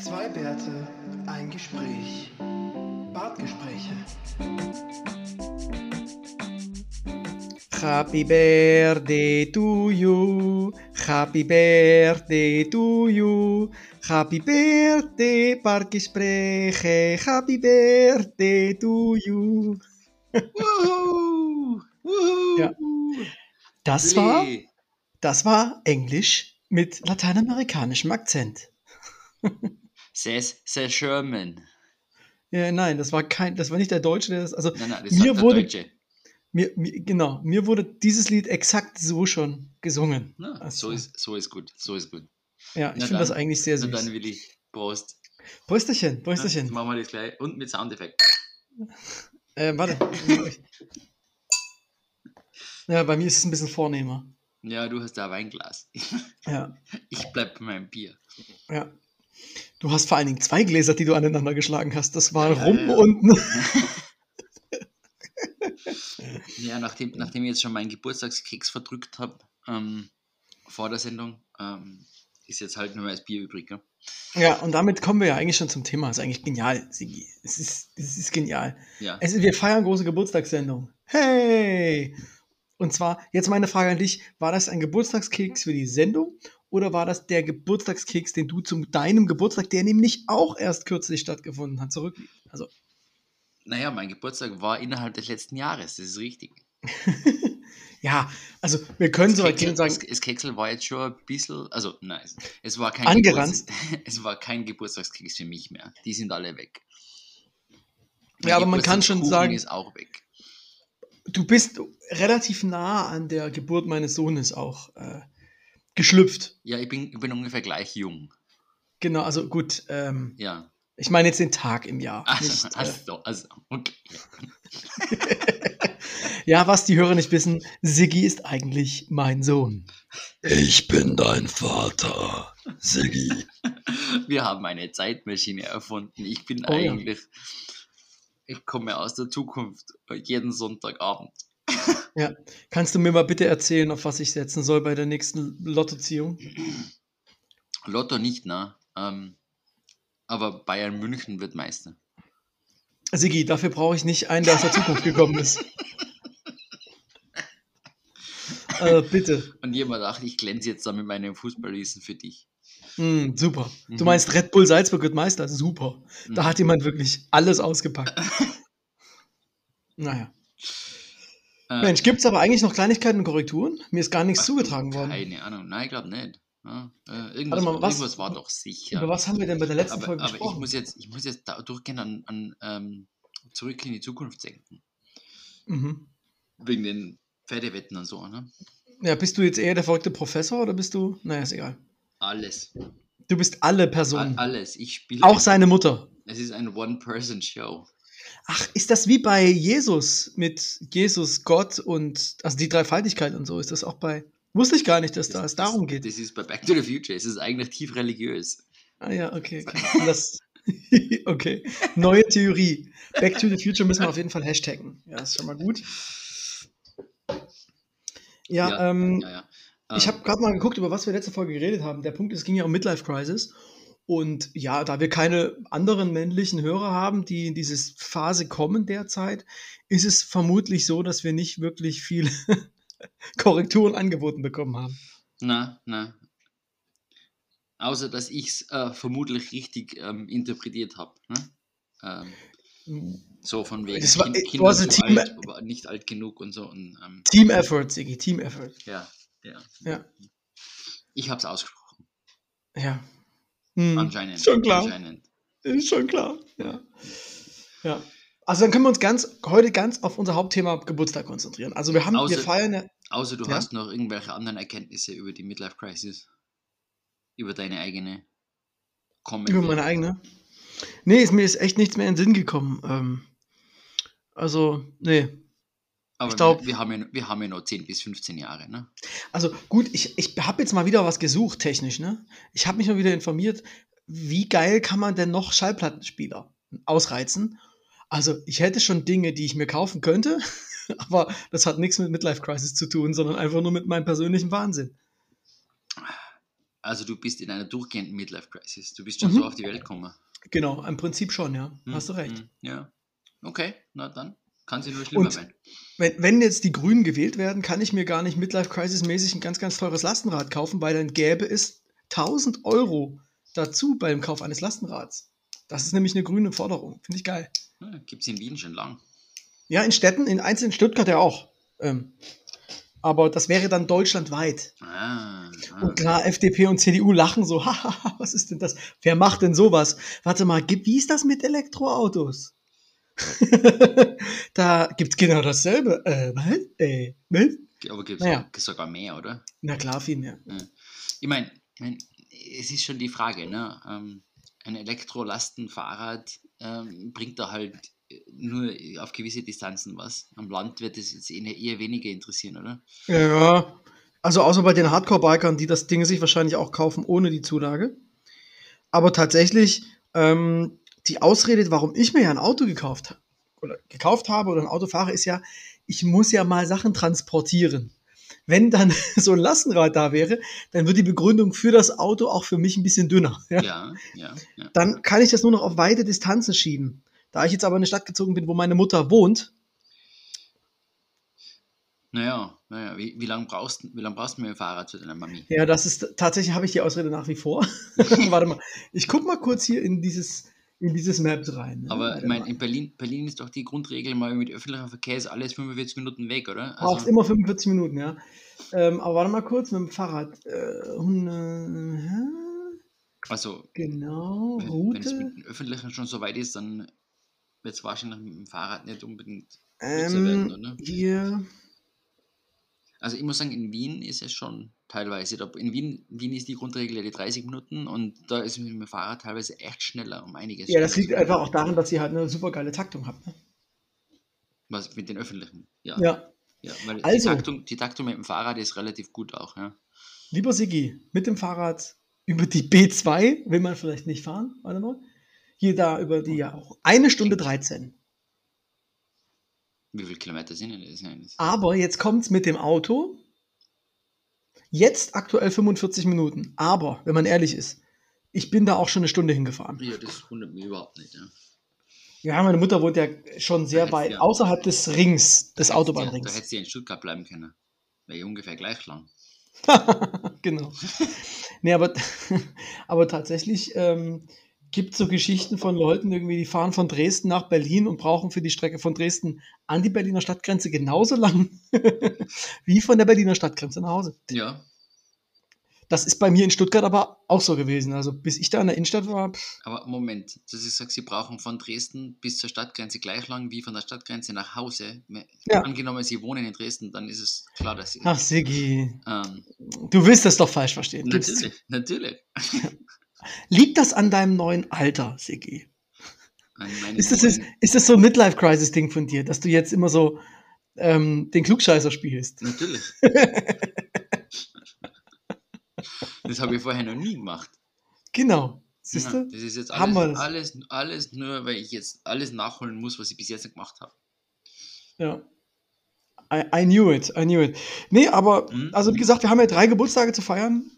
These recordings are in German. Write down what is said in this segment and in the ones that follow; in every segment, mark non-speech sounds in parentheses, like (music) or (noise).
Zwei Bärte, ein Gespräch. Bartgespräche. Happy birthday to you. Happy birthday to you. Happy birthday, Bartgespräche. Happy birthday to you. Wuhu! Wuhu! Ja. Das war, das war Englisch mit lateinamerikanischem Akzent. (laughs) Says, says Sherman. Ja, nein, das war kein, das war nicht der Deutsche, der das, also Nein, nein, das Mir wurde- Deutsche. mir, mir, genau, mir wurde dieses Lied exakt so schon gesungen. Na, Also, so, ist, so ist gut, so ist gut. ja, ich finde das eigentlich sehr Na süß. dann will ich Prost. Brüsterchen, Na, Brüsterchen. Jetzt machen wir das gleich. Und mit Soundeffekt. Äh, warte. ja, bei mir ist es ein bisschen vornehmer. Ja, du hast da ein Weinglas. Ja, Ich bleib bei meinem Bier. ja. Du hast vor allen Dingen zwei Gläser, die du aneinander geschlagen hast. Das war Ja, rum ja. und. (laughs) Ja, nachdem, nachdem ich jetzt schon meinen Geburtstagskeks verdrückt habe ähm, vor der Sendung, ähm, ist jetzt halt nur mehr das Bier übrig. Ne? Ja, und damit kommen wir ja eigentlich schon zum Thema. Das ist eigentlich genial, Sigi. Es ist, es ist genial. Ja. Es, wir feiern große Geburtstagssendung. Hey! Und zwar, jetzt meine Frage an dich: War das ein Geburtstagskeks für die Sendung oder war das der Geburtstagskeks, den du zu deinem Geburtstag, der nämlich auch erst kürzlich stattgefunden hat, zurück? Also, Naja, mein Geburtstag war innerhalb des letzten Jahres, das ist richtig. (laughs) ja, also wir können so weit gehen und sagen, das, Keksel war jetzt schon ein bisschen, also nein, es, es war kein Angeranzt? (laughs) Es war kein Geburtstagskeks für mich mehr. Die sind alle weg. Ja, aber man kann schon sagen- ist auch weg. du bist relativ nah an der Geburt meines Sohnes auch äh, geschlüpft. Ja, ich bin, ich bin ungefähr gleich jung. Genau, also gut, ähm, Ja. ich meine jetzt den Tag im Jahr. Also, nicht, äh, also, also okay. (laughs) Ja, was die Hörer nicht wissen, Siggi ist eigentlich mein Sohn. Ich bin dein Vater, Siggi. Wir haben eine Zeitmaschine erfunden. Ich bin Oh ja. eigentlich, ich komme aus der Zukunft jeden Sonntagabend. Ja. Kannst du mir mal bitte erzählen, auf was ich setzen soll bei der nächsten Lottoziehung? Lotto nicht, ne? Ähm, aber Bayern München wird Meister. Siggi, dafür brauche ich nicht einen, der aus der Zukunft gekommen ist. Also (laughs) bitte. Und jemand dachte, ich glänze jetzt da mit meinem Fußballwissen für dich. Hm, super. Du Mhm. meinst Red Bull Salzburg wird Meister? Super. Da Mhm. hat jemand wirklich alles ausgepackt. (laughs) naja. Äh, Mensch, gibt es aber eigentlich noch Kleinigkeiten und Korrekturen? Mir ist gar nichts ach, zugetragen worden. Keine Ahnung. Nein, ich glaube nicht. Ja, äh, irgendwas, mal, was- irgendwas war doch sicher. Über was haben wir denn bei der letzten aber Folge aber ich, gesprochen? muss jetzt, ich muss jetzt da durchgehen an, an ähm, zurück in die Zukunft denken. mhm. Wegen den Pferdewetten und so, ne? Ja, bist du jetzt eher der verrückte Professor oder bist du? Naja, ist egal. Alles. Du bist alle All, Personen. alles. Ich spiele. Auch seine Mutter. Es ist ein One-Person-Show. Ach, ist das wie bei Jesus mit Jesus, Gott und also die Dreifaltigkeit und so? Ist das auch bei. Wusste ich gar nicht, dass da es darum geht. Das ist bei Back to the Future. Es ist eigentlich tief religiös. Ah ja, okay. okay. (laughs) Das, (laughs) okay. Neue Theorie. Back to the Future müssen wir auf jeden Fall hashtaggen. Ja, ist schon mal gut. Ja, Ja, ähm, Ja, ja. Ich Ähm, habe gerade mal geguckt, über was wir letzte Folge geredet haben. Der Punkt ist, es ging ja um Midlife Crisis. Und ja, da wir keine anderen männlichen Hörer haben, die in diese Phase kommen derzeit, ist es vermutlich so, dass wir nicht wirklich viele (laughs) Korrekturen angeboten bekommen haben. Na, na. Außer, dass ich es äh, vermutlich richtig ähm, interpretiert habe. Ne? Ähm, so von wegen Das war- kind, it Kinder zu team- alt, aber nicht alt genug und so. Und, ähm, Team Effort, Sigi, Team Effort. ja, ja. Ja. Ich habe es ausgesprochen. Ja. Hm, Anscheinend. Schon klar. Anscheinend. Ist schon klar. Ja. ja. Also dann können wir uns ganz heute ganz auf unser Hauptthema Geburtstag konzentrieren. Also wir haben, wir Außer- feiern ja. Außer du Ja? hast noch irgendwelche anderen Erkenntnisse über die Midlife Crisis. Über deine eigene Comment. Über meine eigene? Nee, ist mir ist echt nichts mehr in den Sinn gekommen. Ähm, also, nee. Aber ich glaub- wir, haben ja, wir haben ja noch 10 bis 15 Jahre, ne? Also gut, ich, ich habe jetzt mal wieder was gesucht, technisch, ne? Ich habe mich mal wieder informiert, wie geil kann man denn noch Schallplattenspieler ausreizen? Also, ich hätte schon Dinge, die ich mir kaufen könnte, (laughs) aber das hat nichts mit Midlife Crisis zu tun, sondern einfach nur mit meinem persönlichen Wahnsinn. Also du bist in einer durchgehenden Midlife-Crisis. Du bist schon so Mhm. auf die Welt gekommen. Genau, im Prinzip schon, ja. Hm, Hast du recht. hm, Ja. Okay, na dann kann sie nur schlimmer Und- werden. Wenn, wenn jetzt die Grünen gewählt werden, kann ich mir gar nicht Midlife Crisis mäßig ein ganz, ganz teures Lastenrad kaufen, weil dann gäbe es 1000 Euro dazu beim Kauf eines Lastenrads. Das ist nämlich eine grüne Forderung. Finde ich geil. Ja, Gibt es in Wien schon lang. Ja, in Städten, in einzelnen Stuttgart ja auch. Ähm, aber das wäre dann deutschlandweit. Ah, ah. Und klar, FDP und CDU lachen so, (laughs) hahaha, was ist denn das? Wer macht denn sowas? Warte mal, wie ist das mit Elektroautos? (laughs) da gibt's genau dasselbe. Äh, was? Äh, was? Aber gibt Naja. es sogar mehr, oder? Na klar, viel mehr. Ich meine, ich mein, es ist schon die Frage, ne? Ähm, ein Elektrolastenfahrrad ähm, bringt da halt äh, nur auf gewisse Distanzen was. Am Land wird es jetzt eher, eher weniger interessieren, oder? Ja, also außer bei den Hardcore-Bikern, die das Ding sich wahrscheinlich auch kaufen ohne die Zulage. Aber tatsächlich, ähm, die Ausrede, warum ich mir ja ein Auto gekauft habe, oder gekauft habe oder ein Auto fahre, ist ja, ich muss ja mal Sachen transportieren. Wenn dann (laughs) so ein Lastenrad da wäre, dann wird die Begründung für das Auto auch für mich ein bisschen dünner. (laughs) Ja? Ja, ja, ja. Dann kann ich das nur noch auf weite Distanzen schieben. Da ich jetzt aber in eine Stadt gezogen bin, wo meine Mutter wohnt, Naja, naja, wie, wie lange brauchst, wie lang brauchst du mit dem Fahrrad zu deiner Mami? Ja, das ist tatsächlich habe ich die Ausrede nach wie vor. (laughs) Warte mal, ich guck mal kurz hier in dieses in dieses Map rein. ne? Aber ich meine, in Berlin, Berlin ist doch die Grundregel mal mit öffentlichem Verkehr ist alles 45 Minuten weg, oder? brauchst immer 45 Minuten, ja. Ähm, aber warte mal kurz mit dem Fahrrad. Äh, 100, hä? also genau, wenn wenn es Route. mit dem Öffentlichen schon so weit ist, dann wird es wahrscheinlich mit dem Fahrrad nicht unbedingt kürzer werden, Ähm, oder? hier. Also ich muss sagen, in Wien ist es schon teilweise. In Wien, Wien ist die Grundregel ja die 30 Minuten und da ist mit dem Fahrrad teilweise echt schneller, um einiges Ja, das liegt einfach auch daran, dass ihr halt eine super geile Taktung habt. Ne? Was mit den öffentlichen. Ja. Ja. ja weil Also. die, Taktung, die Taktung mit dem Fahrrad ist relativ gut auch, ja. Lieber Sigi, mit dem Fahrrad über die B2 will man vielleicht nicht fahren. Warte mal. Hier da über die ja auch. Eine Stunde 13. Wie viele Kilometer sind denn das? Aber jetzt kommt's mit dem Auto. Jetzt aktuell 45 Minuten. Aber, wenn man ehrlich ist, ich bin da auch schon eine Stunde hingefahren. Ja, das wundert mich überhaupt nicht. Ja. Ja, meine Mutter wohnt ja schon sehr weit ja- außerhalb des Rings, des Da Autobahnrings. hättest du ja in Stuttgart bleiben können. Wäre ja ungefähr gleich lang. (laughs) genau. (laughs) nee, aber, (laughs) aber tatsächlich ähm, gibt es so Geschichten von Leuten, irgendwie, die fahren von Dresden nach Berlin und brauchen für die Strecke von Dresden an die Berliner Stadtgrenze genauso lang (laughs) wie von der Berliner Stadtgrenze nach Hause. Ja, Das ist bei mir in Stuttgart aber auch so gewesen. Also bis ich da in der Innenstadt war, pff, aber Moment, dass ich sage, sie brauchen von Dresden bis zur Stadtgrenze gleich lang wie von der Stadtgrenze nach Hause. Ja. Angenommen, sie wohnen in Dresden, dann ist es klar, dass sie. ach Sigi, Ähm, du willst das doch falsch verstehen. Natürlich, natürlich. (laughs) Liegt das an deinem neuen Alter, Sigi? Ist das, ist, ist das so ein Midlife-Crisis-Ding von dir, dass du jetzt immer so ähm, den Klugscheißer spielst? Natürlich. (laughs) das habe ich vorher noch nie gemacht. Genau. Siehst Ja, du? das ist jetzt alles, alles, alles nur, weil ich jetzt alles nachholen muss, was ich bis jetzt nicht gemacht habe. Ja. I, I knew it, I knew it. Nee, aber, Mhm. also wie gesagt, wir haben ja drei Geburtstage zu feiern.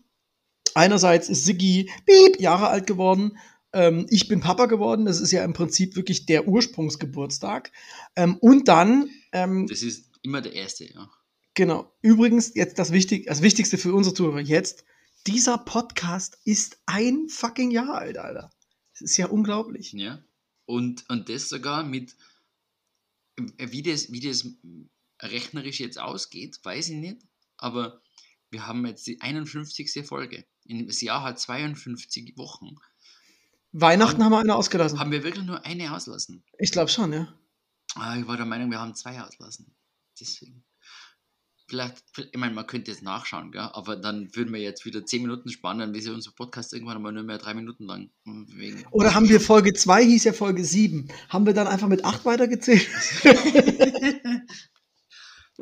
Einerseits ist Siggi piep, Jahre alt geworden. Ähm, ich bin Papa geworden. Das ist ja im Prinzip wirklich der Ursprungsgeburtstag. Ähm, und dann, ähm, Das ist immer der erste, ja. genau, übrigens, jetzt das, Wichtig das Wichtigste für unsere Zuhörer jetzt. Dieser Podcast ist ein fucking Jahr alt, Alter. Das ist ja unglaublich. ja. Und, und das sogar mit, wie das, wie das rechnerisch jetzt ausgeht, weiß ich nicht. Aber wir haben jetzt die 51. Folge. In- Das Jahr hat 52 Wochen. Weihnachten haben wir eine ausgelassen. Haben wir wirklich nur eine auslassen? Ich glaube schon, ja. Ah, ich war der Meinung, wir haben zwei auslassen. Deswegen. Vielleicht, ich meine, man könnte jetzt nachschauen, gell? aber dann würden wir jetzt wieder 10 Minuten sparen, dann ist ja unser Podcast irgendwann einmal nur mehr drei Minuten lang. Und Wegen. Oder haben wir Folge 2, hieß ja Folge 7. Haben wir dann einfach mit 8 weitergezählt? (laughs) (laughs)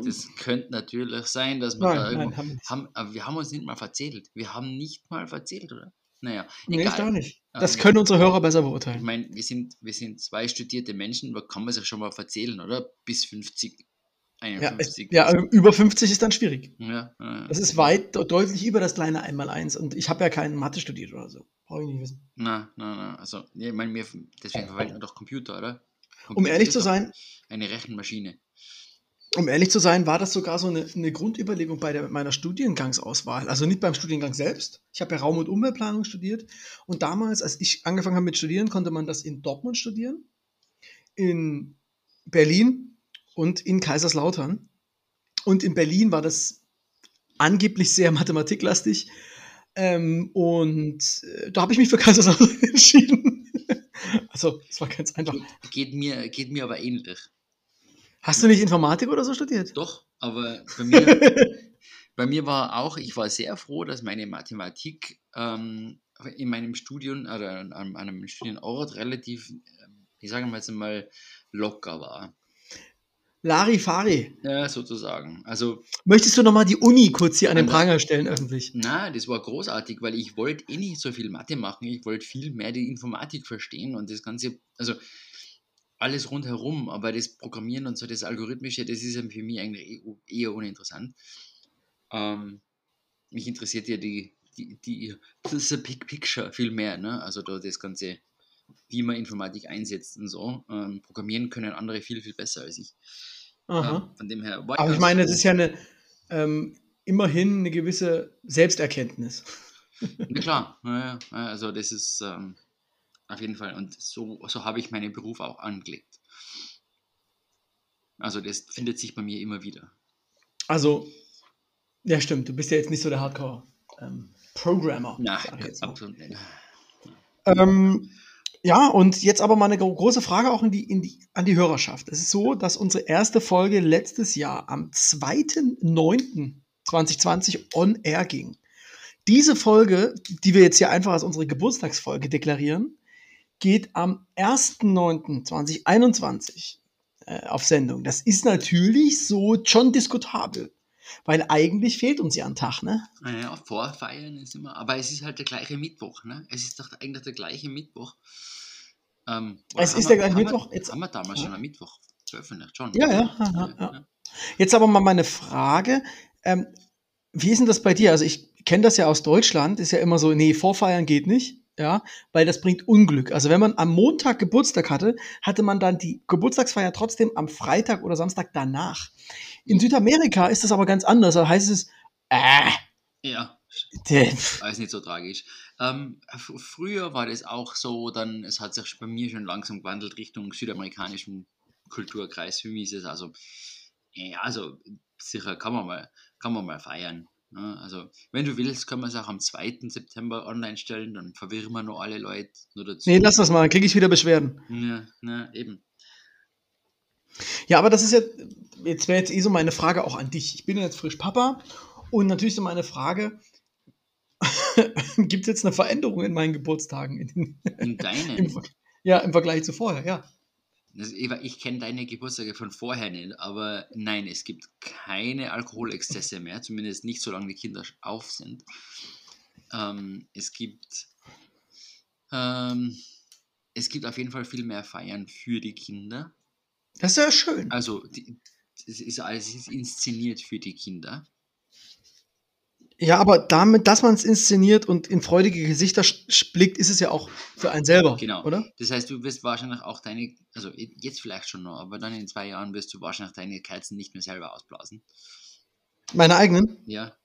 Das könnte natürlich sein, dass wir da Nein, irgendwo. nein, haben haben, aber wir haben uns nicht mal verzählt. Wir haben nicht mal verzählt, oder? Naja, Nee, ich egal. auch nicht. Das Ähm, können unsere Hörer besser Ich beurteilen. meine, wir sind, wir sind zwei studierte Menschen, da kann man sich schon mal verzählen, oder? Bis 50. Ja, es, 51. ja, über 50 ist dann schwierig. ja, ja. Das ist weit de- deutlich über das kleine Einmaleins. Und ich habe ja keinen Mathe studiert oder so. Brauche ich nicht wissen. Na, na, na. Also, ja, ich meine, deswegen verwenden wir doch Computer, oder? Um Computer ehrlich ist zu sein, Eine Rechenmaschine. Um ehrlich zu sein, war das sogar so eine, eine Grundüberlegung bei der, meiner Studiengangsauswahl. Also nicht beim Studiengang selbst. Ich habe ja Raum- und Umweltplanung studiert. Und damals, als ich angefangen habe mit Studieren, konnte man das in Dortmund studieren, in Berlin und in Kaiserslautern. Und in Berlin war das angeblich sehr mathematiklastig. Ähm, und äh, da habe ich mich für Kaiserslautern (laughs) entschieden. also, es war ganz einfach. Geht mir, geht mir aber ähnlich. Hast du nicht Informatik oder so studiert? Doch, aber bei mir, (laughs) bei mir war auch, ich war sehr froh, dass meine Mathematik ähm, in meinem Studium oder an, an einem Studienort relativ, ähm, ich sage mal jetzt mal, locker war. Larifari. Ja, sozusagen. Also, Möchtest du nochmal die Uni kurz hier an den An- Pranger stellen, öffentlich? na, das war großartig, weil ich wollte eh nicht so viel Mathe machen, ich wollte viel mehr die Informatik verstehen und das Ganze, also alles rundherum, aber das Programmieren und so, das Algorithmische, das ist für mich eigentlich eh- eher uninteressant. Ähm, mich interessiert ja die, die, die, das Big Picture viel mehr, ne? Also da das Ganze, wie man Informatik einsetzt und so. Ähm, programmieren können andere viel, viel besser als ich. Aha. Ähm, von dem her Aber ich meine, es ist ja eine, ähm, immerhin eine gewisse Selbsterkenntnis. Na klar, ja, ja, ja, also das ist ähm, auf jeden Fall. Und so, so habe ich meinen Beruf auch angelegt. Also das findet sich bei mir immer wieder. Also, ja, stimmt. Du bist ja jetzt nicht so der Hardcore-Programmer. Jetzt mal. absolut nicht. Ähm, ja, und jetzt aber mal eine gro- große Frage auch in die, in die, an die Hörerschaft. Es ist so, dass unsere erste Folge letztes Jahr am 2.9.2020 on air ging. Diese Folge, die wir jetzt hier einfach als unsere Geburtstagsfolge deklarieren, geht am 1.9.2021 äh, auf Sendung. Das ist natürlich so schon diskutabel, weil eigentlich fehlt uns ja ein Tag, ne? Naja, vorfeiern ist immer, aber es ist halt der gleiche Mittwoch, ne? Es ist doch eigentlich der gleiche Mittwoch. Ähm, Es ist wir- der gleiche Mittwoch. Wir, Jetzt- haben wir damals Ja. schon am Mittwoch veröffentlicht, schon. Ja, ja, ja, ja. Jetzt aber mal meine Frage. Ähm, wie ist denn das bei dir? Also ich kenne das ja aus Deutschland, ist ja immer so, nee, vorfeiern geht nicht, ja, weil das bringt Unglück. Also wenn man am Montag Geburtstag hatte, hatte man dann die Geburtstagsfeier trotzdem am Freitag oder Samstag danach. In Südamerika ist das aber ganz anders. Da heißt es, äh, Ja, der, alles nicht so tragisch. Ähm, früher war das auch so, dann, es hat sich bei mir schon langsam gewandelt Richtung südamerikanischem Kulturkreis. Für mich ist es also, ja, also sicher kann man mal, kann man mal feiern. Ne? Also, wenn du willst, können wir es auch am 2. September online stellen, dann verwirren wir noch alle Leute nur dazu. nee, lass das mal, dann kriege ich wieder Beschwerden. Ja, na, eben. Ja, aber das ist ja, jetzt wäre jetzt eh so meine Frage auch an dich. Ich bin ja jetzt frisch Papa und natürlich so meine Frage, (laughs) gibt es jetzt eine Veränderung in meinen Geburtstagen? In, In (laughs) im, deinen, Ver- ja, im Vergleich zu vorher, ja. Also, Eva, ich kenne deine Geburtstage von vorher nicht, aber nein, es gibt keine Alkoholexzesse mehr, zumindest nicht, solange die Kinder auf sind. Ähm, es gibt ähm, es gibt auf jeden Fall viel mehr Feiern für die Kinder. Das ist ja schön. Also die, es ist alles inszeniert für die Kinder. Ja, aber damit, dass man es inszeniert und in freudige Gesichter blickt, ist es ja auch für einen selber, Genau. oder? Das heißt, du wirst wahrscheinlich auch deine, also jetzt vielleicht schon noch, aber dann in zwei Jahren wirst du wahrscheinlich deine Kerzen nicht mehr selber ausblasen. Meine eigenen? Ja,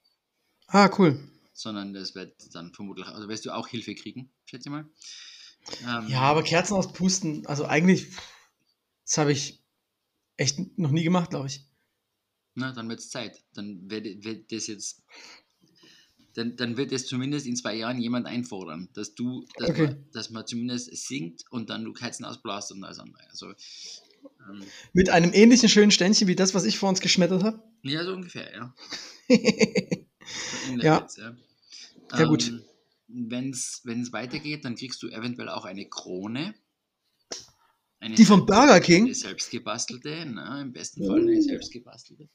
Ah, cool. sondern das wird dann vermutlich, also wirst du auch Hilfe kriegen, schätze ich mal. Ähm, Ja, aber Kerzen auspusten, also eigentlich, das habe ich echt noch nie gemacht, glaube ich. Na, dann wird es Zeit. Dann wird, wird das jetzt, dann, dann wird es zumindest in zwei Jahren jemand einfordern, dass du, dass, Okay. man, dass man zumindest singt und dann du Kerzen ausblasst und alles andere. Also, ähm, Mit einem ähnlichen schönen Ständchen wie das, was ich vor uns geschmettert habe. ja, so ungefähr, ja. (laughs) So Ja. jetzt, ja. Ja, gut. Wenn es weitergeht, dann kriegst du eventuell auch eine Krone. Eine Die vom Burger Eine King? selbst gebastelte, ne? im besten Fall eine Oh. selbst gebastelte.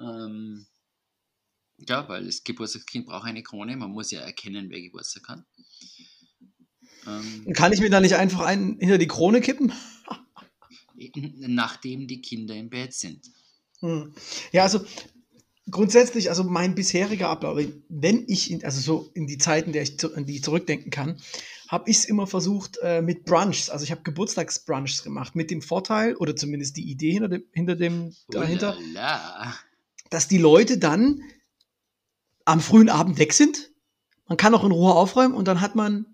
Ähm, ja, weil das Geburtstagskind braucht eine Krone, man muss ja erkennen, wer Geburtstag hat. Ähm, Kann ich mir da nicht einfach einen hinter die Krone kippen? nachdem die Kinder im Bett sind. Hm. Ja, also grundsätzlich, also mein bisheriger Ablauf, wenn ich, in, also so in die Zeiten, der ich, an die ich zurückdenken kann, habe ich es immer versucht äh, mit Brunchs. Also ich habe Geburtstagsbrunchs gemacht, mit dem Vorteil, oder zumindest die Idee hinter dem, hinter dem dahinter, Ulala. dass die Leute dann am frühen Abend weg sind. Man kann auch in Ruhe aufräumen und dann hat man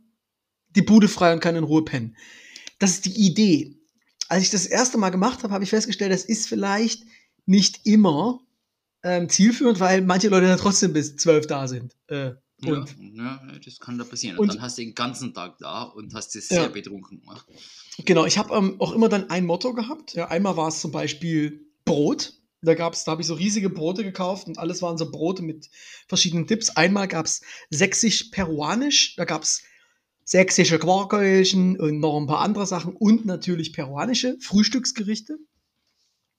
die Bude frei und kann in Ruhe pennen. Das ist die Idee. Als ich das erste Mal gemacht habe, habe ich festgestellt, das ist vielleicht nicht immer ähm, zielführend, weil manche Leute dann trotzdem bis zwölf da sind. Äh, Ja, und ja, das kann da passieren. und- Und dann hast du den ganzen Tag da und hast es sehr Ja. betrunken gemacht. Genau, ich habe ähm, auch immer dann ein Motto gehabt. Ja, einmal war es zum Beispiel Brot. Da gab's, da habe ich so riesige Brote gekauft und alles waren so Brote mit verschiedenen Tipps. Einmal gab es sächsisch-peruanisch, da gab es sächsische Quarkölchen und noch ein paar andere Sachen und natürlich peruanische Frühstücksgerichte.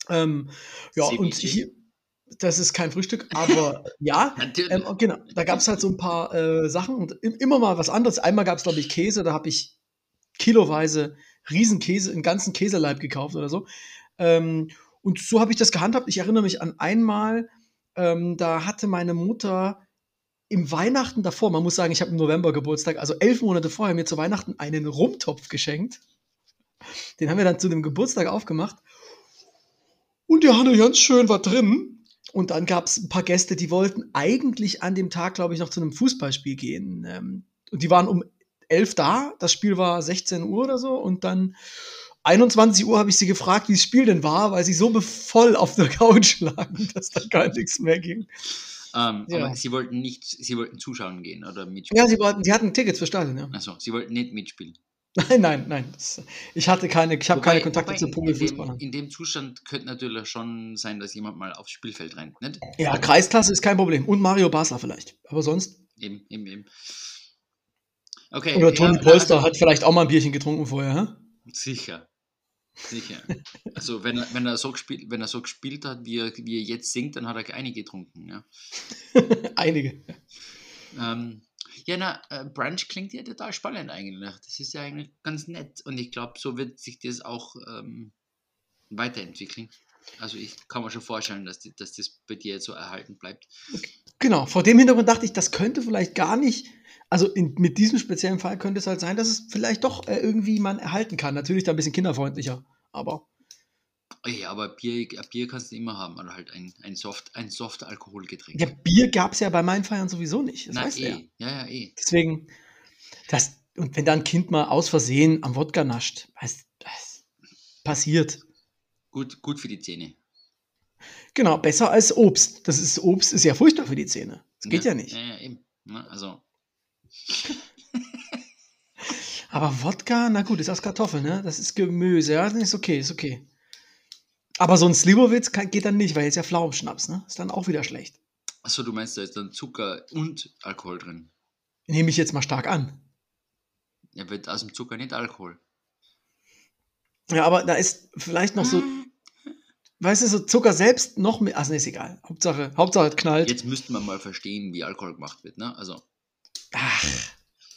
Ähm, ja, und Ceviche. hier, das ist kein Frühstück, aber (laughs) ja, ähm, genau, da gab es halt so ein paar äh, Sachen und im- immer mal was anderes. Einmal gab es, glaube ich, Käse, da habe ich kiloweise Riesenkäse, einen ganzen Käseleib gekauft oder so. Ähm, und so habe ich das gehandhabt. Ich erinnere mich an einmal, ähm, da hatte meine Mutter im Weihnachten davor, man muss sagen, ich habe im November Geburtstag, also elf Monate vorher, mir zu Weihnachten einen Rumtopf geschenkt. Den haben wir dann zu dem Geburtstag aufgemacht. Und der hatte ganz schön was drin. Und dann gab es ein paar Gäste, die wollten eigentlich an dem Tag, glaube ich, noch zu einem Fußballspiel gehen. Ähm, und die waren um 11 da. Das Spiel war 16 Uhr oder so. Und dann 21 Uhr habe ich sie gefragt, wie das Spiel denn war, weil sie so voll auf der Couch lagen, (laughs) dass da gar nichts mehr ging. ähm, ja. Aber sie wollten nicht, sie wollten zuschauen gehen oder mitspielen. Ja, sie, wollten, sie hatten Tickets für Stadion, ja. Achso, sie wollten nicht mitspielen. Nein, nein, nein. Das, ich hatte keine, ich habe keine Kontakte zu in- Profifußballern. In dem Zustand könnte natürlich schon sein, dass jemand mal aufs Spielfeld rennt, nicht? Ja, Kreisklasse ist kein Problem. Und Mario Basler vielleicht. Aber sonst. Eben, eben, eben. Okay. Oder Toni ja, Polster also- hat vielleicht auch mal ein Bierchen getrunken vorher, hä? Sicher. Sicher. Also wenn er, wenn er so gespielt, wenn er so gespielt hat, wie er, wie er jetzt singt, dann hat er einige getrunken, ja. (laughs) Einige. Ähm, ja, na, äh, Brunch klingt ja total spannend eigentlich. Das ist ja eigentlich ganz nett. Und ich glaube, so wird sich das auch ähm, weiterentwickeln. Also ich kann mir schon vorstellen, dass, die, dass das bei dir jetzt so erhalten bleibt. Genau, vor dem Hintergrund dachte ich, das könnte vielleicht gar nicht, also in, mit diesem speziellen Fall könnte es halt sein, dass es vielleicht doch äh, irgendwie man erhalten kann. Natürlich da ein bisschen kinderfreundlicher, aber Oh Ja, aber Bier, ein Bier kannst du immer haben. Oder halt ein, ein Soft, ein Soft-Alkoholgetränk. ja, Bier gab es ja bei meinen Feiern sowieso nicht. Das Na, weißt du ja. eh. Ja, ja, eh. Deswegen, das, und wenn da ein Kind mal aus Versehen am Wodka nascht, weißt das passiert. Gut, gut für die Zähne. Genau, besser als Obst. Das ist, Obst ist ja furchtbar für die Zähne. Das geht ja, nicht. Ja, ja, eben. Na, also, Aber Wodka, na gut, ist aus Kartoffeln, ne? Das ist Gemüse, ja, ist okay, ist okay. Aber so ein Slivovitz geht dann nicht, weil ist ja Pflaumenschnaps, ne? Ist dann auch wieder schlecht. achso, du meinst, da ist dann Zucker und Alkohol drin. Nehme ich jetzt mal stark an. Ja, wird aus dem Zucker nicht Alkohol. Ja, aber da ist vielleicht noch so, weißt du, so Zucker selbst noch mit. Ach, nee, ist egal. Hauptsache, Hauptsache knallt. Jetzt müssten wir mal verstehen, wie Alkohol gemacht wird. Ne? Also, Ach,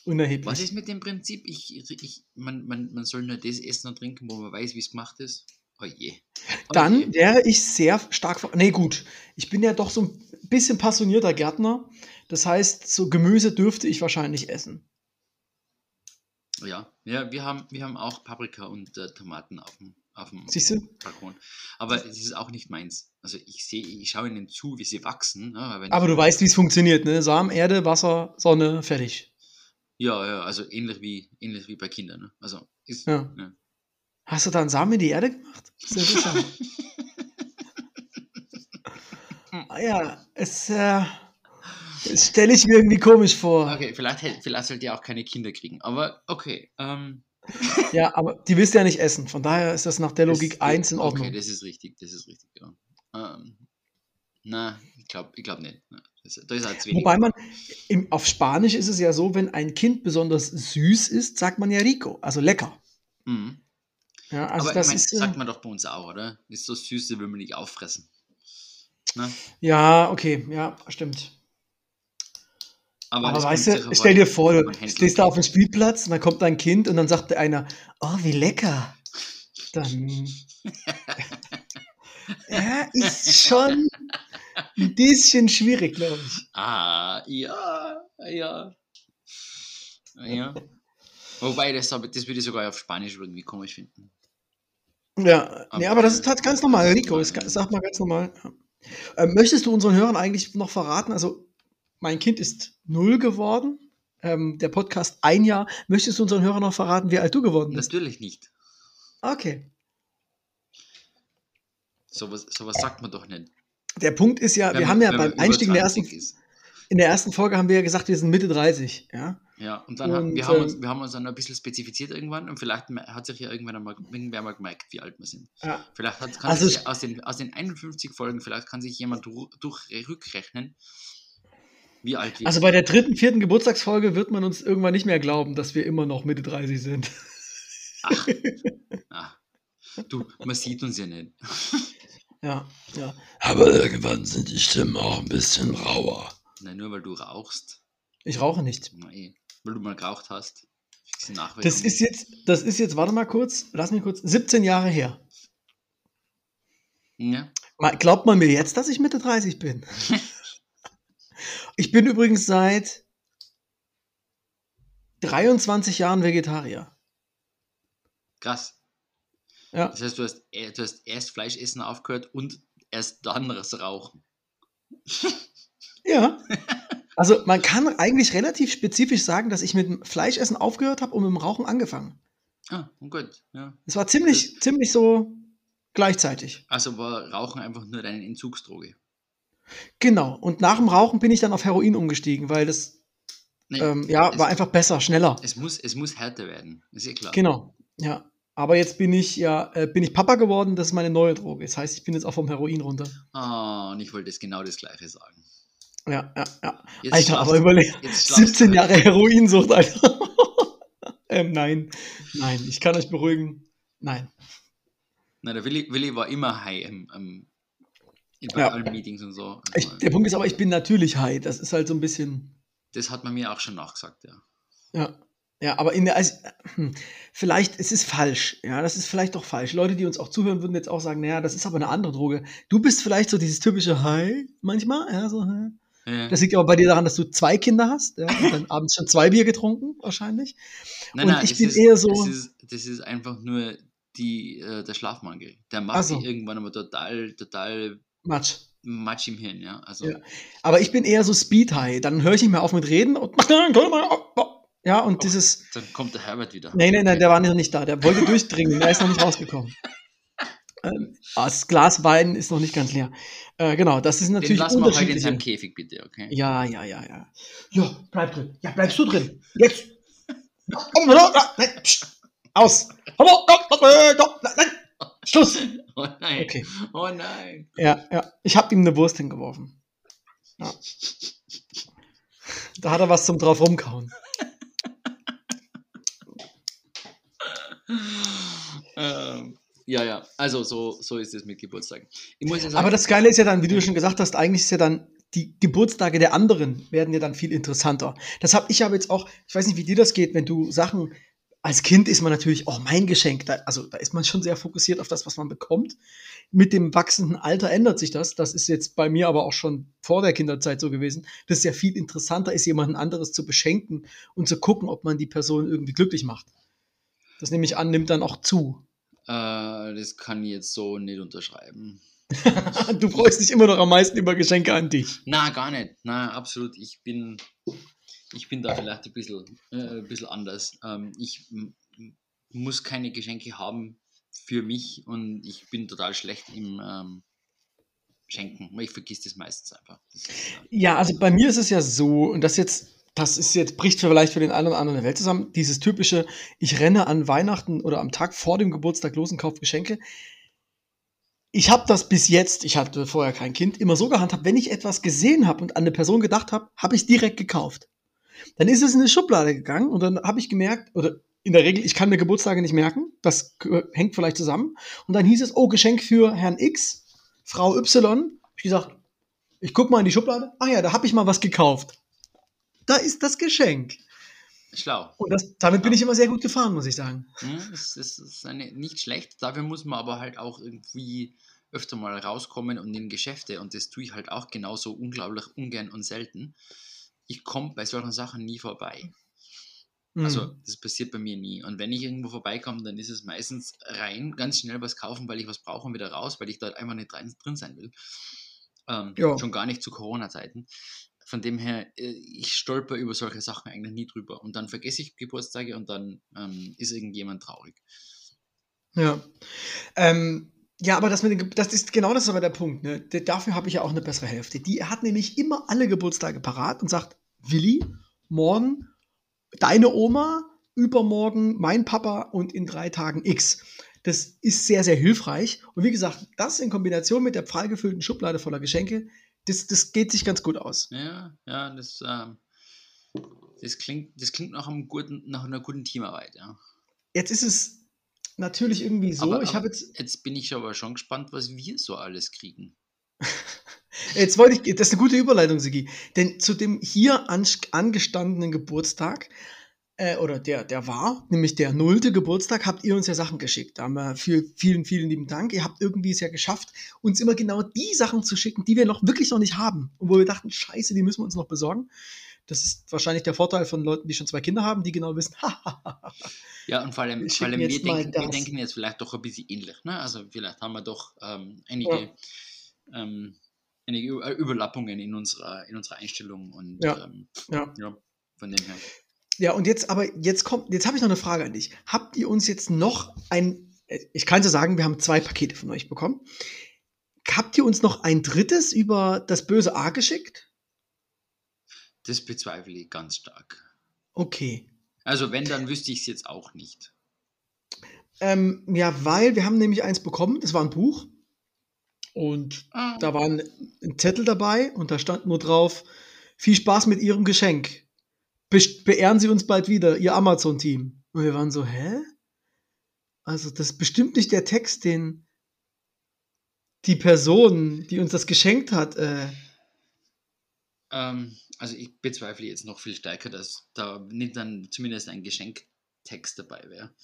unerheblich. was ist mit dem Prinzip? Ich, ich, man, man, man soll nur das essen und trinken, wo man weiß, wie es gemacht ist. Oh je. Oh Dann je. wäre ich sehr stark. ver- Nee, gut. Ich bin ja doch so ein bisschen passionierter Gärtner. Das heißt, so Gemüse dürfte ich wahrscheinlich essen. Ja, ja wir, haben, wir haben auch Paprika und äh, Tomaten auf dem, auf dem Siehst du? Balkon. Aber es ist auch nicht meins. Also ich sehe, ich schaue ihnen zu, wie sie wachsen. Ne? Aber du weißt, wie es funktioniert, ne? Samen, Erde, Wasser, Sonne, fertig. Ja, ja, also ähnlich wie, ähnlich wie bei Kindern. Ne? Also ist, Ja. ja. Hast du da einen Samen in die Erde gemacht? Ist interessant. (laughs) ah, ja, es, äh, stelle ich mir irgendwie komisch vor. Okay, vielleicht, vielleicht sollte ihr auch keine Kinder kriegen. Aber okay. Ähm, (laughs) Ja, aber die willst du ja nicht essen. Von daher ist das nach der Logik das- 1 in Ordnung. Okay, das ist richtig, das ist richtig, ja. Ähm, na, ich glaube ich glaub nicht. Na, Das, da ist halt. Wobei man, im, auf Spanisch ist es ja so, wenn ein Kind besonders süß ist, sagt man ja rico, also lecker. Mhm. Ja, also Aber das ich mein, ist. sagt Äh, man doch bei uns auch, oder? Ist so süße, will man nicht auffressen. Ne? ja, okay, ja, stimmt. Aber, das weißt du, stell dir vor, du stehst da auf dem. Spielplatz und dann kommt ein Kind und dann sagt einer, oh, wie lecker. Dann (laughs) ja, ist schon ein bisschen schwierig, glaube ich. Ah, ja, ja. Ja. Wobei, das, das würde ich sogar auf Spanisch irgendwie komisch finden. Ja, nee, Aber- aber das ist halt ganz normal. Rico, ist, sag mal ganz normal. Ähm, möchtest du unseren Hörern eigentlich noch verraten? Also, mein Kind ist null geworden. Ähm, der Podcast ein Jahr. Möchtest du unseren Hörern noch verraten, wie alt du geworden bist? Natürlich nicht. Okay. Sowas, sowas sagt man doch nicht. Der Punkt ist ja, Wenn wir man- haben ja beim Einstieg in der, 20 ersten, in der ersten Folge haben wir ja gesagt, wir sind Mitte 30. Ja? Ja, und dann haben, Und, wir, haben uns, ähm, wir haben uns dann ein bisschen spezifiziert irgendwann und vielleicht hat sich ja irgendwann einmal, irgendwer mal gemerkt, wie alt wir sind. ja. Vielleicht hat, kann Also sich aus den, aus den 51 Folgen, vielleicht kann sich jemand durch, durch rückrechnen, wie alt wir Also bei der dritten, vierten Geburtstagsfolge wird man uns irgendwann nicht mehr glauben, dass wir immer noch Mitte 30 sind. Ach, (laughs) ah, du, man sieht uns ja nicht. Ja, ja. Aber irgendwann sind die Stimmen auch ein bisschen rauer. Nein, nur weil du rauchst. Ich rauche nicht. Nein, weil du mal geraucht hast. Das ist jetzt, das ist jetzt, warte mal kurz, lass mich kurz, 17 Jahre her. Ja, Glaubt man mir jetzt, dass ich Mitte 30 bin? (laughs) ich bin übrigens seit 23 Jahren Vegetarier. krass. Ja, Das heißt, du hast, äh, du hast erst Fleischessen aufgehört und erst dann das Rauchen. (laughs) ja. Also man kann eigentlich relativ spezifisch sagen, dass ich mit dem Fleischessen aufgehört habe und mit dem Rauchen angefangen. Ah, gut, ja. Es war ziemlich, ziemlich so gleichzeitig. Also war Rauchen einfach nur deine Entzugsdroge. Genau. Und nach dem Rauchen bin ich dann auf Heroin umgestiegen, weil das Nee, ähm, ja es, war einfach besser, schneller. es, muss, es muss härter werden, ist ja klar. Genau. Ja. Aber jetzt bin ich ja, äh, bin ich Papa geworden, das ist meine neue Droge. Das heißt, ich bin jetzt auch vom Heroin runter. Ah, und ich wollte jetzt genau das Gleiche sagen. Ja, ja, ja. Jetzt Alter, aber überleg, jetzt schlafst du 17 halt. Jahre Heroinsucht, Alter. (laughs) ähm, nein, nein, ich kann euch beruhigen. Nein. Nein, der Willi, Willi war immer high im, im, bei Ja. allen Meetings und so. Ich, der Punkt ist aber, ich bin natürlich high. Das ist halt so ein bisschen. Das hat man mir auch schon nachgesagt, ja. Ja. Ja, aber in der, also, hm, vielleicht, es ist falsch. Ja, das ist vielleicht doch falsch. Leute, die uns auch zuhören, würden jetzt auch sagen, naja, das ist aber eine andere Droge. Du bist vielleicht so dieses typische High manchmal, ja, so, ja. Das liegt aber bei dir daran, dass du zwei Kinder hast, ja, und dann abends schon zwei Bier getrunken, wahrscheinlich. Nein, und nein, ich bin ist, eher so- Das ist, das ist einfach nur die, äh, der Schlafmangel. Der macht Ach so. dich irgendwann aber total, total Matsch. matsch im Hirn, ja. Also, Ja. Aber ich bin eher so Speed High. Dann höre ich nicht mehr auf mit Reden und ja, und dieses. dann kommt der Herbert wieder. Nein, nein, nein, der war noch nicht da. Der wollte durchdringen, der ist noch nicht rausgekommen. (laughs) Ähm, ah, das Glas Wein ist noch nicht ganz leer. Äh, genau, das ist Den natürlich lassen wir heute in seinem Käfig, bitte, okay? Ja, ja, ja, ja. Ja, bleib drin. Ja, bleibst du drin. Jetzt. (laughs) Aus. Nein. Schluss. (laughs) Oh nein. Okay. Oh nein. Ja, ja. Ich habe ihm eine Wurst hingeworfen. Ja. Da hat er was zum drauf rumkauen. (laughs) Ähm, ja, ja. Also so, so ist es mit Geburtstagen. Sagen, Aber das Geile ist ja dann, wie du schon gesagt hast, eigentlich ist ja dann die Geburtstage der anderen werden ja dann viel interessanter. Das habe ich aber jetzt auch, ich weiß nicht, wie dir das geht, wenn du Sachen, als Kind ist man natürlich, oh, mein Geschenk, da, also da ist man schon sehr fokussiert auf das, was man bekommt. Mit dem wachsenden Alter ändert sich das. Das ist jetzt bei mir aber auch schon vor der Kinderzeit so gewesen, dass es ja viel interessanter ist, jemanden anderes zu beschenken und zu gucken, ob man die Person irgendwie glücklich macht. Das nehme ich an, nimmt dann auch zu. äh, das kann ich jetzt so nicht unterschreiben. (laughs) du freust dich immer noch am meisten über Geschenke an dich. Na, gar nicht. Na, absolut. Ich bin, ich bin da vielleicht ein bisschen, äh, ein bisschen anders. Ähm, ich muss keine Geschenke haben für mich und ich bin total schlecht im ähm, Schenken. Ich vergiss das meistens einfach. Das ist, äh, Ja, also bei mir ist es ja so, und das jetzt, das ist jetzt, bricht vielleicht für den einen oder anderen eine Welt zusammen, dieses typische, ich renne an Weihnachten oder am Tag vor dem Geburtstag los und kaufe Geschenke. Ich habe das bis jetzt, ich hatte vorher kein Kind, immer so gehandhabt, wenn ich etwas gesehen habe und an eine Person gedacht habe, habe ich direkt gekauft. Dann ist es in eine Schublade gegangen und dann habe ich gemerkt, oder in der Regel, ich kann mir Geburtstage nicht merken, das hängt vielleicht zusammen. Und dann hieß es, oh, Geschenk für Herrn X, Frau Y. Ich gesagt, ich guck mal in die Schublade. Ah ja, da habe ich mal was gekauft. Da ist das Geschenk. schlau. Und das, damit bin ich immer sehr gut gefahren, muss ich sagen. Das, das ist eine, nicht schlecht. Dafür muss man aber halt auch irgendwie öfter mal rauskommen und in Geschäfte und das tue ich halt auch genauso unglaublich ungern und selten. Ich komme bei solchen Sachen nie vorbei. Also Mhm. das passiert bei mir nie. Und wenn ich irgendwo vorbeikomme, dann ist es meistens rein, ganz schnell was kaufen, weil ich was brauche und wieder raus, weil ich dort einfach nicht drin, drin sein will. Ähm. Schon gar nicht zu Corona-Zeiten. Von dem her, äh, ich stolper über solche Sachen eigentlich nie drüber. Und dann vergesse ich Geburtstage und dann ähm, ist irgendjemand traurig. Ja. Ähm, ja, aber das, mit das ist genau das ist aber der Punkt. Ne? Dafür habe ich ja auch eine bessere Hälfte. Die hat nämlich immer alle Geburtstage parat und sagt, Willi, morgen deine Oma, übermorgen mein Papa und in drei Tagen X. Das ist sehr, sehr hilfreich. Und wie gesagt, das in Kombination mit der prall gefüllten Schublade voller Geschenke, das, das geht sich ganz gut aus. Ja, ja, das, ähm, das, klingt, das klingt nach, einem guten, nach einer guten Teamarbeit. Ja. Jetzt ist es natürlich irgendwie so, Aber- ich habe jetzt Jetzt bin ich aber schon gespannt, was wir so alles kriegen. Jetzt wollte ich, das ist eine gute Überleitung, Sigi. Denn zu dem hier an, angestandenen Geburtstag, äh, oder der, der war, nämlich der nullte Geburtstag, habt ihr uns ja Sachen geschickt. Da haben wir viel, vielen, vielen lieben Dank. Ihr habt irgendwie es ja geschafft, uns immer genau die Sachen zu schicken, die wir noch wirklich noch nicht haben. Und wo wir dachten, scheiße, die müssen wir uns noch besorgen. Das ist wahrscheinlich der Vorteil von Leuten, die schon zwei Kinder haben, die genau wissen, (laughs) Ja, und vor allem, Wir vor allem wir, denken, wir denken jetzt vielleicht doch ein bisschen ähnlich. Ne? Also vielleicht haben wir doch ähm, einige, ähm, einige äh, Überlappungen in unserer, in unserer Einstellung und Ja. ähm, ja. ja, von dem her. Ja, und jetzt aber, jetzt kommt, jetzt habe ich noch eine Frage an dich. Habt ihr uns jetzt noch ein, äh, ich kann so sagen, wir haben zwei Pakete von euch bekommen. Habt ihr uns noch ein drittes über das böse A geschickt? Das bezweifle ich ganz stark. Okay. Also wenn, dann wüsste ich es jetzt auch nicht. Ähm, ja, weil wir haben nämlich eins bekommen, das war ein Buch. Und Ah, da war ein, ein Zettel dabei und da stand nur drauf, viel Spaß mit Ihrem Geschenk. Be beehren Sie uns bald wieder, Ihr Amazon-Team. Und wir waren so, hä? Also das ist bestimmt nicht der Text, den die Person, die uns das geschenkt hat, äh, ähm, also ich bezweifle jetzt noch viel stärker, dass da nicht dann zumindest ein Geschenktext dabei wäre.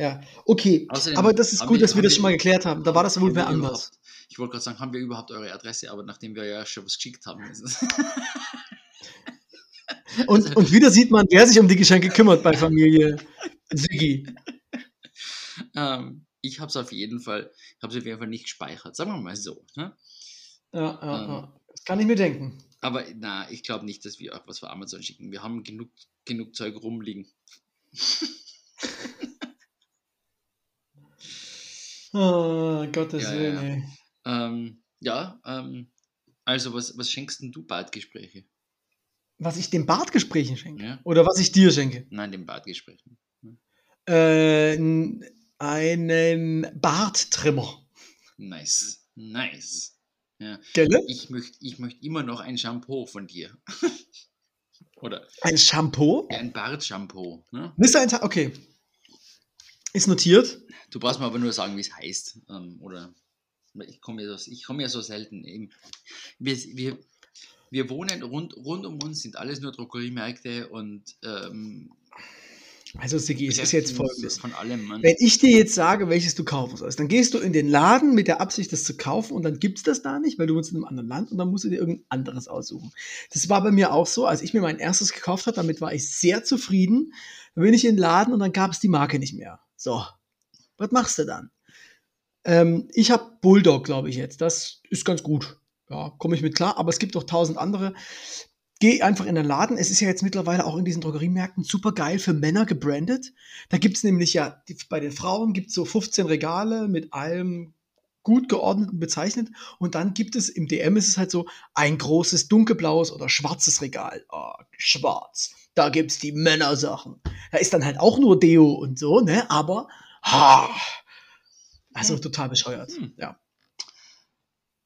Ja, okay. Außerdem aber das ist gut, dass wir das schon mal geklärt haben. Da war das wohl wer anders. Ich wollte gerade sagen, haben wir überhaupt eure Adresse, aber nachdem wir ja schon was geschickt haben, ist es. (laughs) Und, und wieder sieht man, wer sich um die Geschenke kümmert bei Familie Siggi. ähm, ich habe es auf jeden Fall, ich habe es auf jeden Fall nicht gespeichert, sagen wir mal so. Ne? Ja, ja, Ähm. ja. Das kann ich mir denken. Aber na, ich glaube nicht, dass wir auch was für Amazon schicken. Wir haben genug, genug Zeug rumliegen. (laughs) Oh, Gottes Ja, Willen, ja. Ähm, ja, ähm, also was, was schenkst denn du Badgespräche? Was ich den Bartgesprächen schenke. Ja? Oder was ich dir schenke. Nein, den Badgesprächen. Äh, n- einen Barttrimmer. Nice, nice. Ja. Gelle? Ich möchte ich möcht immer noch ein Shampoo von dir. (laughs) Oder Ein Shampoo? ein Bartshampoo. Ne? Mr. Okay. Ist notiert. Du brauchst mir aber nur sagen, wie es heißt. Ähm, oder ich komme ja, so, ich komm ja so selten. Eben. Wir, wir, wir wohnen rund, rund um uns, sind alles nur Drogeriemärkte und ähm, Also, Sigi, es ist jetzt folgendes. Von allem. Wenn ich dir jetzt sage, welches du kaufen sollst, dann gehst du in den Laden mit der Absicht, das zu kaufen und dann gibt es das da nicht, weil du wohnst in einem anderen Land und dann musst du dir irgendein anderes aussuchen. Das war bei mir auch so, als ich mir mein erstes gekauft habe, damit war ich sehr zufrieden. Dann bin ich in den Laden und dann gab es die Marke nicht mehr. So, was machst du dann? Ähm, ich habe Bulldog, glaube ich jetzt. Das ist ganz gut. Ja, komme ich mit klar, aber es gibt doch tausend andere. Geh einfach in den Laden. Es ist ja jetzt mittlerweile auch in diesen Drogeriemärkten super geil für Männer gebrandet. Da gibt es nämlich ja, die, bei den Frauen gibt es so 15 Regale mit allem gut geordnet und bezeichnet. Und dann gibt es im DM ist es halt so ein großes dunkelblaues oder schwarzes Regal. Oh, schwarz. Da gibt es die Männersachen. Da ist dann halt auch nur Deo und so, ne? Aber ha, also Hm. total bescheuert. Hm. Ja.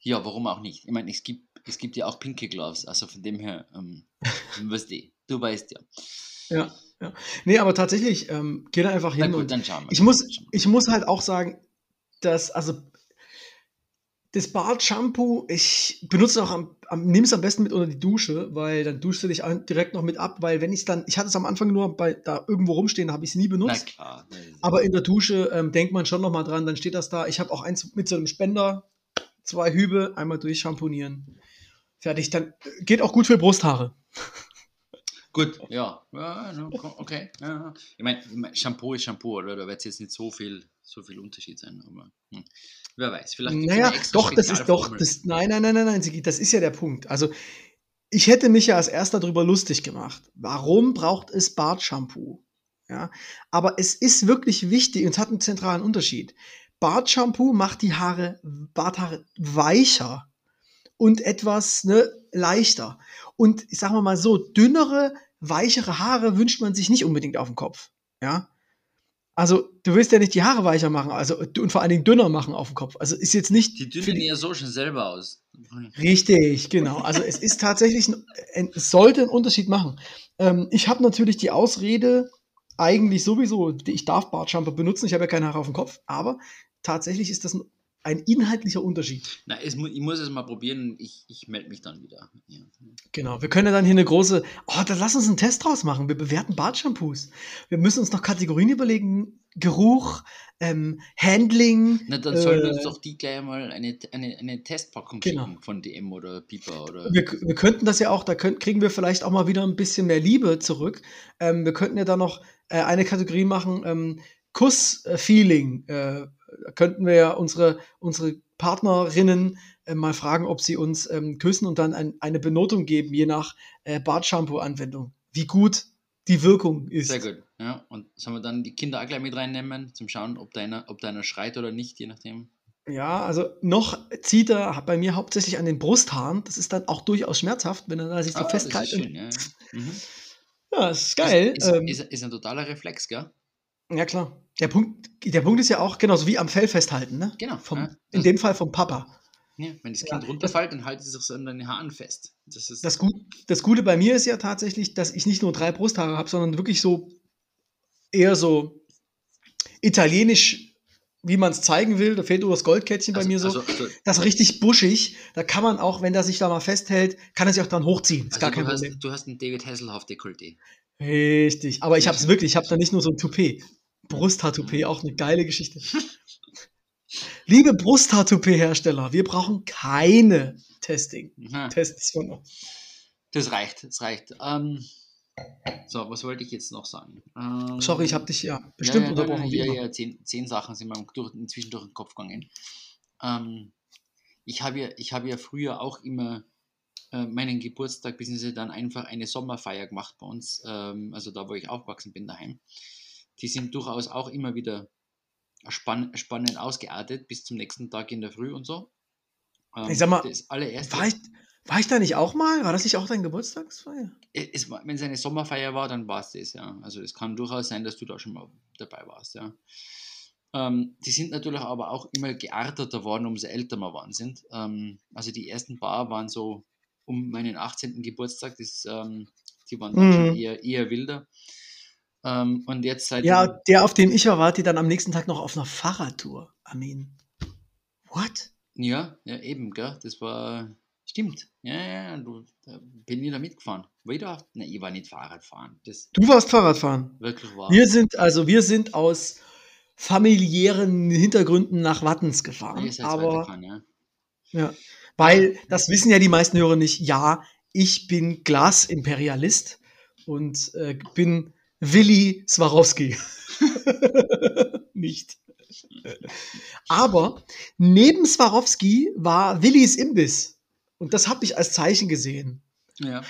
Ja, warum auch nicht? Ich meine, es gibt, es gibt ja auch pinke Gloves, also von dem her, ähm, (laughs) weißt du, du weißt ja. Ja, ja. Nee, aber tatsächlich, ähm, geh da einfach Na hin gut, und dann schauen wir. ich muss, ich muss halt auch sagen, dass, also, das Bart-Shampoo, ich benutze auch am, am nimm es am besten mit unter die Dusche, weil dann duschst du dich direkt noch mit ab, weil wenn ich dann, ich hatte es am Anfang nur bei da irgendwo rumstehen, habe ich es nie benutzt. klar. Aber in der Dusche ähm, denkt man schon noch mal dran, dann steht das da. Ich habe auch eins mit so einem Spender, zwei Hübe, einmal durchschamponieren. Fertig, dann äh, geht auch gut für Brusthaare. (laughs) Gut, ja. ja no, okay. Ja. Ich meine, Shampoo ist Shampoo, oder? Da wird es jetzt nicht so viel, so viel Unterschied sein. Aber hm. wer weiß, vielleicht Naja, doch, das ist doch, das, nein, nein, nein, nein, nein, Sigi, das ist ja der Punkt. Also, ich hätte mich ja als erster darüber lustig gemacht. Warum braucht es Bartshampoo? Ja, aber es ist wirklich wichtig und es hat einen zentralen Unterschied. Bartshampoo macht die Haare, Barthaare weicher und etwas ne, leichter. Und ich sage mal so, dünnere, weichere Haare wünscht man sich nicht unbedingt auf dem Kopf. Ja. Also, du willst ja nicht die Haare weicher machen, also und vor allen Dingen dünner machen auf dem Kopf. Also ist jetzt nicht Die dünnen ja so schon selber aus. Richtig, genau. Also es ist tatsächlich, ein, ein, es sollte einen Unterschied machen. Ähm, ich habe natürlich die Ausrede, eigentlich sowieso, ich darf Bartshampoo benutzen, ich habe ja keine Haare auf dem Kopf, aber tatsächlich ist das ein, ein inhaltlicher Unterschied. Na, es, ich muss es mal probieren. Ich, ich melde mich dann wieder. Ja. Genau, wir können ja dann hier eine große, oh, dann lass uns einen Test draus machen. Wir bewerten Bartshampoos. Wir müssen uns noch Kategorien überlegen, Geruch, ähm, Handling. Na, dann sollen äh, uns doch die gleich mal eine, eine, eine Testpackung Genau. schicken von DM oder Piper oder. Wir, wir könnten das ja auch, da könnt, kriegen wir vielleicht auch mal wieder ein bisschen mehr Liebe zurück. Ähm, wir könnten ja da noch äh, eine Kategorie machen, ähm, Kuss-Feeling. Äh, könnten wir ja unsere, unsere Partnerinnen äh, mal fragen, ob sie uns ähm, küssen und dann ein, eine Benotung geben, je nach äh, Bartshampoo-Anwendung. Wie gut die Wirkung ist. Sehr gut. Ja, und sollen wir dann die Kinder auch gleich mit reinnehmen, zum Schauen, ob deiner, ob deiner schreit oder nicht, je nachdem. Ja, also noch zieht er bei mir hauptsächlich an den Brusthaaren. Das ist dann auch durchaus schmerzhaft, wenn er da sich so Ah, das ist festhält. schön, ja. Mhm. Ja, das ist geil. Ist, ähm, ist, ist, ist ein totaler Reflex, gell? Ja, klar. Der Punkt, der Punkt ist ja auch genauso wie am Fell festhalten, ne? Genau. Vom, ja. in dem Fall vom Papa. ja, wenn das Ja, Kind das- runterfällt, dann haltet es sich an deine Haaren fest. Das ist Das, Gut, das Gute bei mir ist ja tatsächlich, dass ich nicht nur drei Brusthaare habe, sondern wirklich so eher so italienisch, wie man es zeigen will. Da fehlt nur das Goldkettchen bei also, mir so. Also, also, das ist richtig buschig. Da kann man auch, wenn der sich da mal festhält, kann er sich auch dann hochziehen. Ist also gar du, kein hast, Problem. du hast ein David Hasselhoff Dekolleté. Richtig. Aber ich habe es wirklich. Ich habe da nicht nur so ein Toupet. Brusthaar-Toupet, Mhm. auch eine geile Geschichte. Liebe Brusthaar-Toupet-Hersteller, wir brauchen keine Testing. Aha, Tests von uns. das reicht, das reicht. Ähm, so, was wollte ich jetzt noch sagen? Ähm, Sorry, ich habe dich ja bestimmt ja, ja, unterbrochen. Ja, ja, zehn, zehn Sachen sind mir durch, inzwischen durch den Kopf gegangen. Ähm, ich habe ja, ich habe ja früher auch immer äh, meinen Geburtstag, bzw. dann einfach eine Sommerfeier gemacht bei uns, ähm, also da, wo ich aufgewachsen bin daheim. Die sind durchaus auch immer wieder spann spannend ausgeartet, bis zum nächsten Tag in der Früh und so. Ähm, Ich sag mal, das allererste, War ich, war ich da nicht auch mal? War das nicht auch dein Geburtstagsfeier? es, wenn es eine Sommerfeier war, dann war es das, ja. Also es kann durchaus sein, dass du da schon mal dabei warst, ja. Ähm, die sind natürlich aber auch immer gearteter worden, umso älter wir waren sind. Ähm, also die ersten paar waren so um meinen 18. Geburtstag, das, ähm, die waren dann schon Mhm. eher, eher wilder. Ähm, und jetzt seit Ja, der, auf dem ich war, wart ihr dann am nächsten Tag noch auf einer Fahrradtour. Armin. What? ja, ja, eben, gell, das war, stimmt. Ja, ja, ja, du, da bin ich da mitgefahren. Wieder? Ne, ich war nicht Fahrrad fahren. Das Du warst Fahrradfahren. wirklich war. Wir sind, also wir sind aus familiären Hintergründen nach Wattens gefahren. seid Aber ja. Ja, weil das wissen ja die meisten Hörer nicht. Ja, ich bin Glasimperialist und äh, bin Willi Swarovski. (laughs) nicht. Aber neben Swarovski war Willis Imbiss. Und das habe ich als Zeichen gesehen. Ja.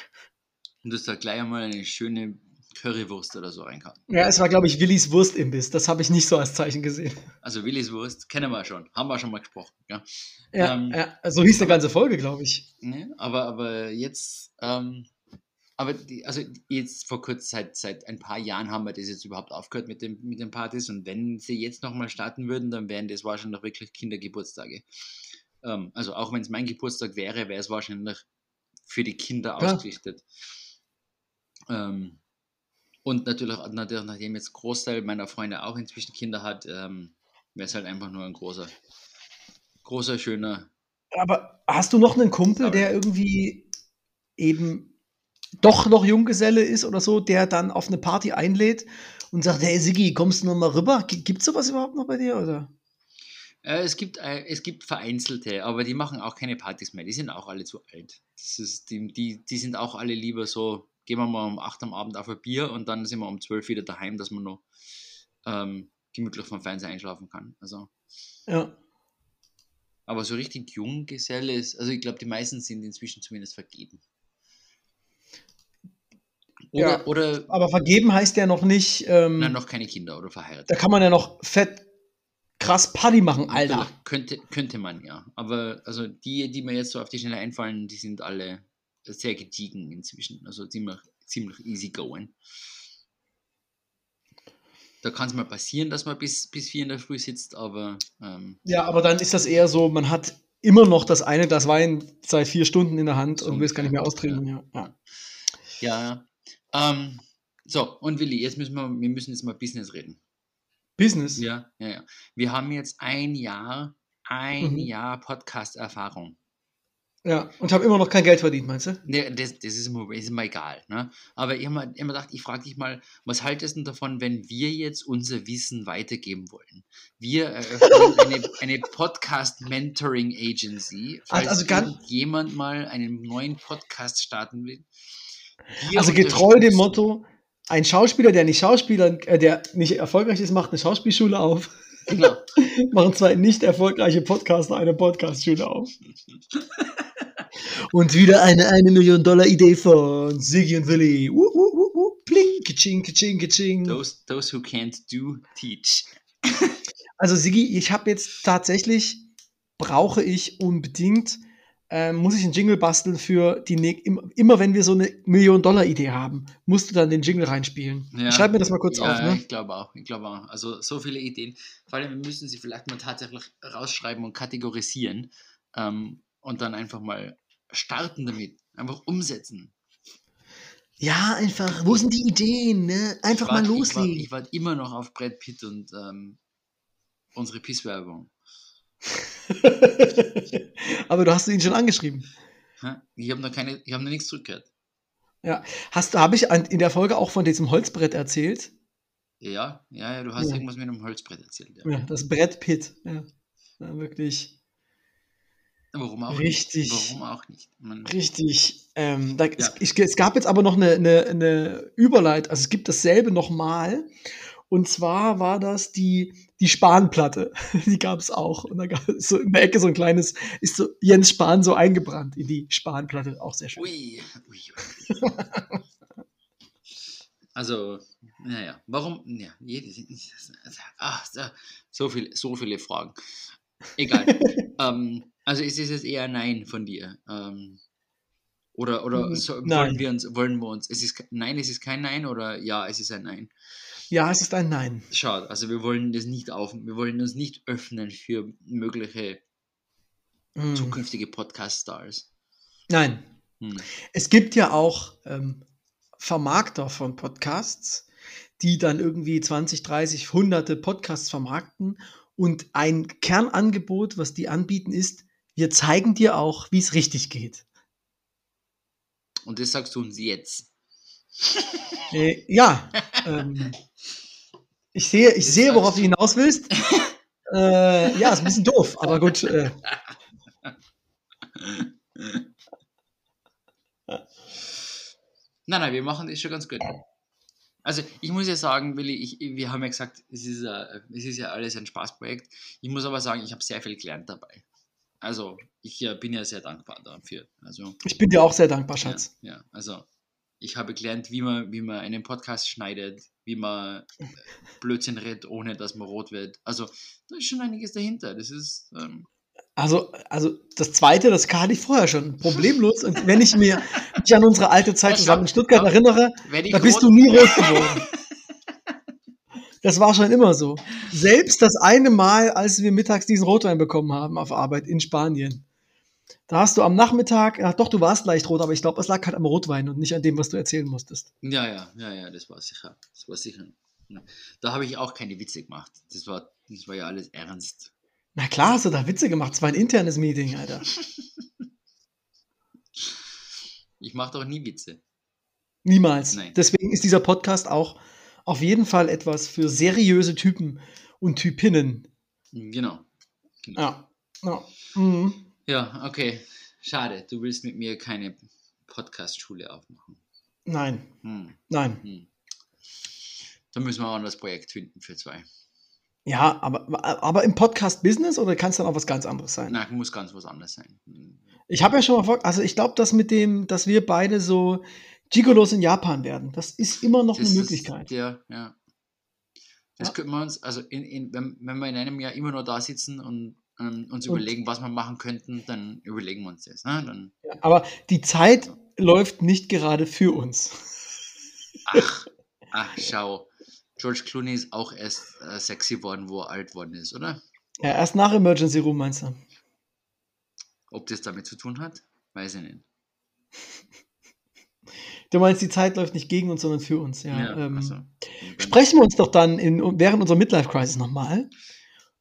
Und du hast da gleich einmal eine schöne Currywurst oder so reingehauen. Ja, es war, glaube ich, Willis Wurstimbiss. Das habe ich nicht so als Zeichen gesehen. Also Willis Wurst kennen wir schon, haben wir schon mal gesprochen. Ja. Ja, Ähm, ja, so hieß eine ganze Folge, glaube ich. Ne? Aber, aber jetzt, ähm, aber die, also jetzt vor kurzem, seit, seit ein paar Jahren haben wir das jetzt überhaupt aufgehört mit, dem, mit den Partys und wenn sie jetzt nochmal starten würden, dann wären das wahrscheinlich wirklich Kindergeburtstage. Ähm, also auch wenn es mein Geburtstag wäre, wäre es wahrscheinlich für die Kinder Klar. ausgerichtet. Ähm, und natürlich, natürlich, nachdem jetzt Großteil meiner Freunde auch inzwischen Kinder hat, ähm, wäre es halt einfach nur ein großer, großer, schöner Aber hast du noch einen Kumpel, der irgendwie eben doch noch Junggeselle ist oder so, der dann auf eine Party einlädt und sagt, hey Siggi, kommst du noch mal rüber? G- Gibt's sowas überhaupt noch bei dir oder? Äh, es, gibt, äh, es gibt vereinzelte, aber die machen auch keine Partys mehr. Die sind auch alle zu alt. Das ist, die, die, die sind auch alle lieber so, gehen wir mal um 8 am Abend auf ein Bier und dann sind wir um 12 wieder daheim, dass man noch ähm, gemütlich vom Fernseher einschlafen kann. Also, Ja. aber so richtig Junggeselle ist, also ich glaube, die meisten sind inzwischen zumindest vergeben. Oder, Ja. oder Aber vergeben heißt ja noch nicht, ähm, na, noch keine Kinder oder verheiratet. da kann man ja noch fett krass Party machen, Alter. Könnte, könnte man, ja. Aber also die, die mir jetzt so auf die Schnelle einfallen, die sind alle sehr gediegen inzwischen. Also ziemlich, ziemlich easy going. Da kann es mal passieren, dass man bis, bis vier in der Früh sitzt, aber ähm, Ja, aber dann ist das eher so, man hat immer noch das eine Glas Wein seit vier Stunden in der Hand So und will es gar nicht mehr austrinken. Ja. Ja. ja. Ähm, so, und Willi, jetzt müssen wir, wir müssen jetzt mal Business reden. Business. Ja, ja, ja. Wir haben jetzt ein Jahr, ein Mhm. Jahr Podcast-Erfahrung. Ja, und habe immer noch kein Geld verdient, meinst du? Ne, das, das ist, mir, ist mir egal. Ne? Aber ich habe immer gedacht, ich frage dich mal, was haltest du davon, wenn wir jetzt unser Wissen weitergeben wollen? Wir eröffnen (laughs) eine, eine Podcast-Mentoring-Agency, falls Also ganz- jemand mal einen neuen Podcast starten will. Wir Also getreu dem Motto, ein Schauspieler, der nicht Schauspieler, äh, der nicht erfolgreich ist, macht eine Schauspielschule auf. Genau. (laughs) Machen zwei nicht erfolgreiche Podcaster eine Podcastschule auf. und wieder eine 1 Million Dollar Idee von Siggi und Willi. Uh, uh, uh, uh, pling, kaching, kaching, kaching. Those, those who can't do, teach. Also Siggi, ich habe jetzt tatsächlich, brauche ich unbedingt, ähm, muss ich einen Jingle basteln für die, ne immer, immer wenn wir so eine Million-Dollar-Idee haben, musst du dann den Jingle reinspielen. Ja. Schreib mir das mal kurz ja, auf, ne? ich glaube auch. Ich glaube auch. Also so viele Ideen. Vor allem, wir müssen sie vielleicht mal tatsächlich rausschreiben und kategorisieren ähm, und dann einfach mal starten damit. Einfach umsetzen. Ja, einfach, wo sind die Ideen, ne? Einfach ich mal wart- Ich loslegen. warte wart immer noch auf Brad Pitt und ähm, unsere Piss-Werbung. (laughs) Aber du hast ihn schon angeschrieben. Ich habe noch keine, ich habe noch nichts zurückgehört. Hast habe ich an, in der Folge auch von diesem Holzbrett erzählt? Ja, ja, ja, du hast Ja. irgendwas mit einem Holzbrett erzählt. Ja. Ja, das Brett Pit. Ja. ja, wirklich Warum auch Richtig. nicht? Warum auch nicht? Man, richtig. Ähm, da, es, Ja. ich, es gab jetzt aber noch eine, eine, eine Überleit, also es gibt dasselbe nochmal. Und zwar war das die, die Spanplatte. (laughs) Die gab es auch. Und da gab es so in der Ecke so ein kleines, ist so Jens Spahn so eingebrannt in die Spanplatte. Auch sehr schön. Ui, ui, ui. (laughs) Also, naja, warum? Ja, ach, so- so, viel, so viele Fragen. Egal. (laughs) ähm, also ist es jetzt eher Nein von dir? Ähm, oder oder so, wollen wir uns, wollen wir uns, es ist Nein, es ist kein Nein oder Ja, es ist ein Nein? Ja, es ist ein Nein. Schade, also wir wollen das nicht auf, wir wollen uns nicht öffnen für mögliche Hm. zukünftige Podcast-Stars. Nein. Hm. Es gibt ja auch ähm, Vermarkter von Podcasts, die dann irgendwie 20, 30, hunderte Podcasts vermarkten. Und ein Kernangebot, was die anbieten, ist, wir zeigen dir auch, wie es richtig geht. Und das sagst du uns jetzt. Äh, ja, ähm, ich sehe, ich sehe, worauf du hinaus willst. Äh, ja, ist ein bisschen doof, aber gut. Äh, Nein, nein, wir machen das schon ganz gut. Also ich muss ja sagen, Willi, ich, wir haben ja gesagt, es ist, ja, es ist ja alles ein Spaßprojekt. Ich muss aber sagen, ich habe sehr viel gelernt dabei. Also ich äh, bin ja sehr dankbar dafür. Also ich bin dir auch sehr dankbar, ja, Schatz. ja, also ich habe gelernt, wie man, wie man einen Podcast schneidet, wie man äh, Blödsinn redet, ohne dass man rot wird. Also da ist schon einiges dahinter. Das ist ähm, Also, also das zweite, das kann ich vorher schon problemlos. Und wenn ich mir mich an unsere alte Zeit zusammen in Stuttgart schau. erinnere, da bist du nie rot geworden. Das war schon immer so. Selbst das eine Mal, als wir mittags diesen Rotwein bekommen haben auf Arbeit in Spanien. Da hast du am Nachmittag, ach doch, du warst leicht rot, aber ich glaube, es lag halt am Rotwein und nicht an dem, was du erzählen musstest. Ja, ja, ja, ja, das war sicher. Das war sicher. Ja. Da habe ich auch keine Witze gemacht. Das war, das war ja alles ernst. Na klar, hast du da Witze gemacht. Es war ein internes Meeting, Alter. Ich mache doch nie Witze. Niemals. Nein. Deswegen ist dieser Podcast auch auf jeden Fall etwas für seriöse Typen und Typinnen. Genau. genau. Ja. ja. Mhm. Ja, okay. Schade, du willst mit mir keine Podcast-Schule aufmachen. Nein, Hm. nein. Hm. Da müssen wir auch ein anderes Projekt finden für zwei. Ja, aber, aber im Podcast-Business oder kann es dann auch was ganz anderes sein? Na, muss ganz was anderes sein. Hm. Ich habe ja schon mal vor, also ich glaube, dass mit dem, dass wir beide so Gigolos in Japan werden, das ist immer noch Das eine ist Möglichkeit. Der, ja. Das Ja. könnten wir uns, also in, in, wenn, wenn wir in einem Jahr immer nur da sitzen und ähm, uns Und- überlegen, was wir machen könnten, dann überlegen wir uns das. Ne? Dann, Ja, aber die Zeit läuft nicht gerade für uns. ach, ach, schau. George Clooney ist auch erst äh, sexy worden, wo er alt worden ist, oder? Ja, erst nach Emergency Room meinst du? Ob das damit zu tun hat, weiß ich nicht. Du meinst, die Zeit läuft nicht gegen uns, sondern für uns. Ja, ähm, also, Sprechen wir uns doch dann in, während unserer Midlife Crisis nochmal.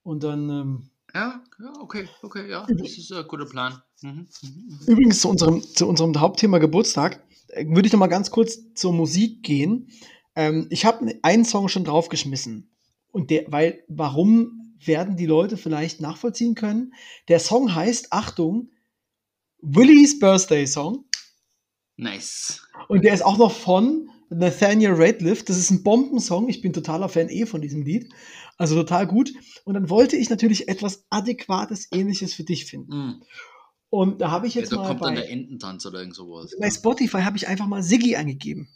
Und dann ähm, Ja, ja, okay, okay, ja, das ist ein guter Plan. Mhm, mhm, mhm. übrigens zu unserem, zu unserem Hauptthema Geburtstag äh, würde ich noch mal ganz kurz zur Musik gehen. Ähm, ich habe einen Song schon draufgeschmissen. Und der, weil, warum werden die Leute vielleicht nachvollziehen können? Der Song heißt, Achtung, Willie's Birthday Song. Nice. Und der ist auch noch von Nathaniel Rateliff. Das ist ein Bombensong. Ich bin totaler Fan eh von diesem Lied. Also total gut. Und dann wollte ich natürlich etwas Adäquates, Ähnliches für dich finden. Mhm. Und da habe ich Ja, jetzt da mal kommt dann bei, der Ententanz oder irgend sowas. bei Spotify habe ich einfach mal Siggi eingegeben.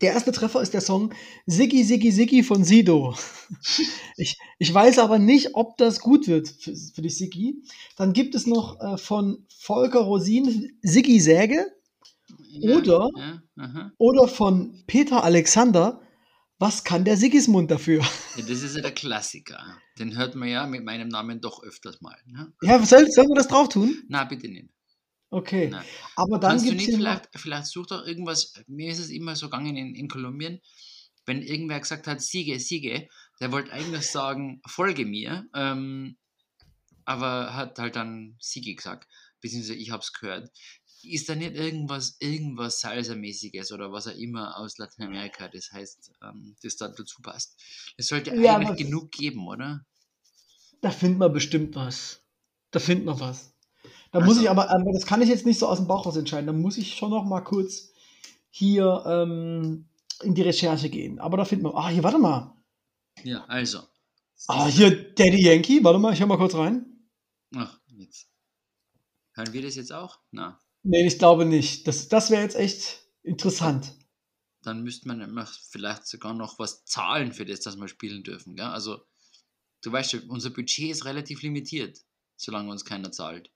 Der erste Treffer ist der Song Siggi, Siggi, Siggi von Sido. (laughs) Ich, ich weiß aber nicht, ob das gut wird für, für dich, Siggi. Dann gibt es noch äh, von Volker Rosin Siggi Säge Ja, oder- Ja, oder von Peter Alexander Was kann der Sigismund dafür? ja, das ist ja der Klassiker. Den hört man ja mit meinem Namen doch öfters mal. Ne? Ja, soll, sollen wir das drauf tun? Na, bitte nicht. Okay. Nein. Aber dann Kannst du nicht vielleicht, vielleicht such doch irgendwas, mir ist es immer so gegangen in, in Kolumbien, wenn irgendwer gesagt hat, Siege, Siege, der wollte eigentlich sagen, folge mir, ähm, aber hat halt dann Siege gesagt, beziehungsweise ich habe es gehört. Ist da nicht irgendwas, irgendwas Salsa-mäßiges oder was auch immer aus Lateinamerika, das heißt, ähm, das da dazu passt? Es sollte Ja, eigentlich genug geben, oder? da findet man bestimmt was. Da findet man was. Da Also- muss ich aber, aber das kann ich jetzt nicht so aus dem Bauch raus entscheiden. Da muss ich schon noch mal kurz hier ähm, in die Recherche gehen. Aber da findet man. Ah, hier, warte mal. Ja, also. Ah, hier Daddy Yankee. Warte mal, ich hör mal kurz rein. Ach, jetzt. Hören wir das jetzt auch? Na. Nee, ich glaube nicht. Das, das wäre jetzt echt interessant. dann müsste man vielleicht sogar noch was zahlen für das, dass wir spielen dürfen. Gell? Also, du weißt schon, unser Budget ist relativ limitiert, solange uns keiner zahlt.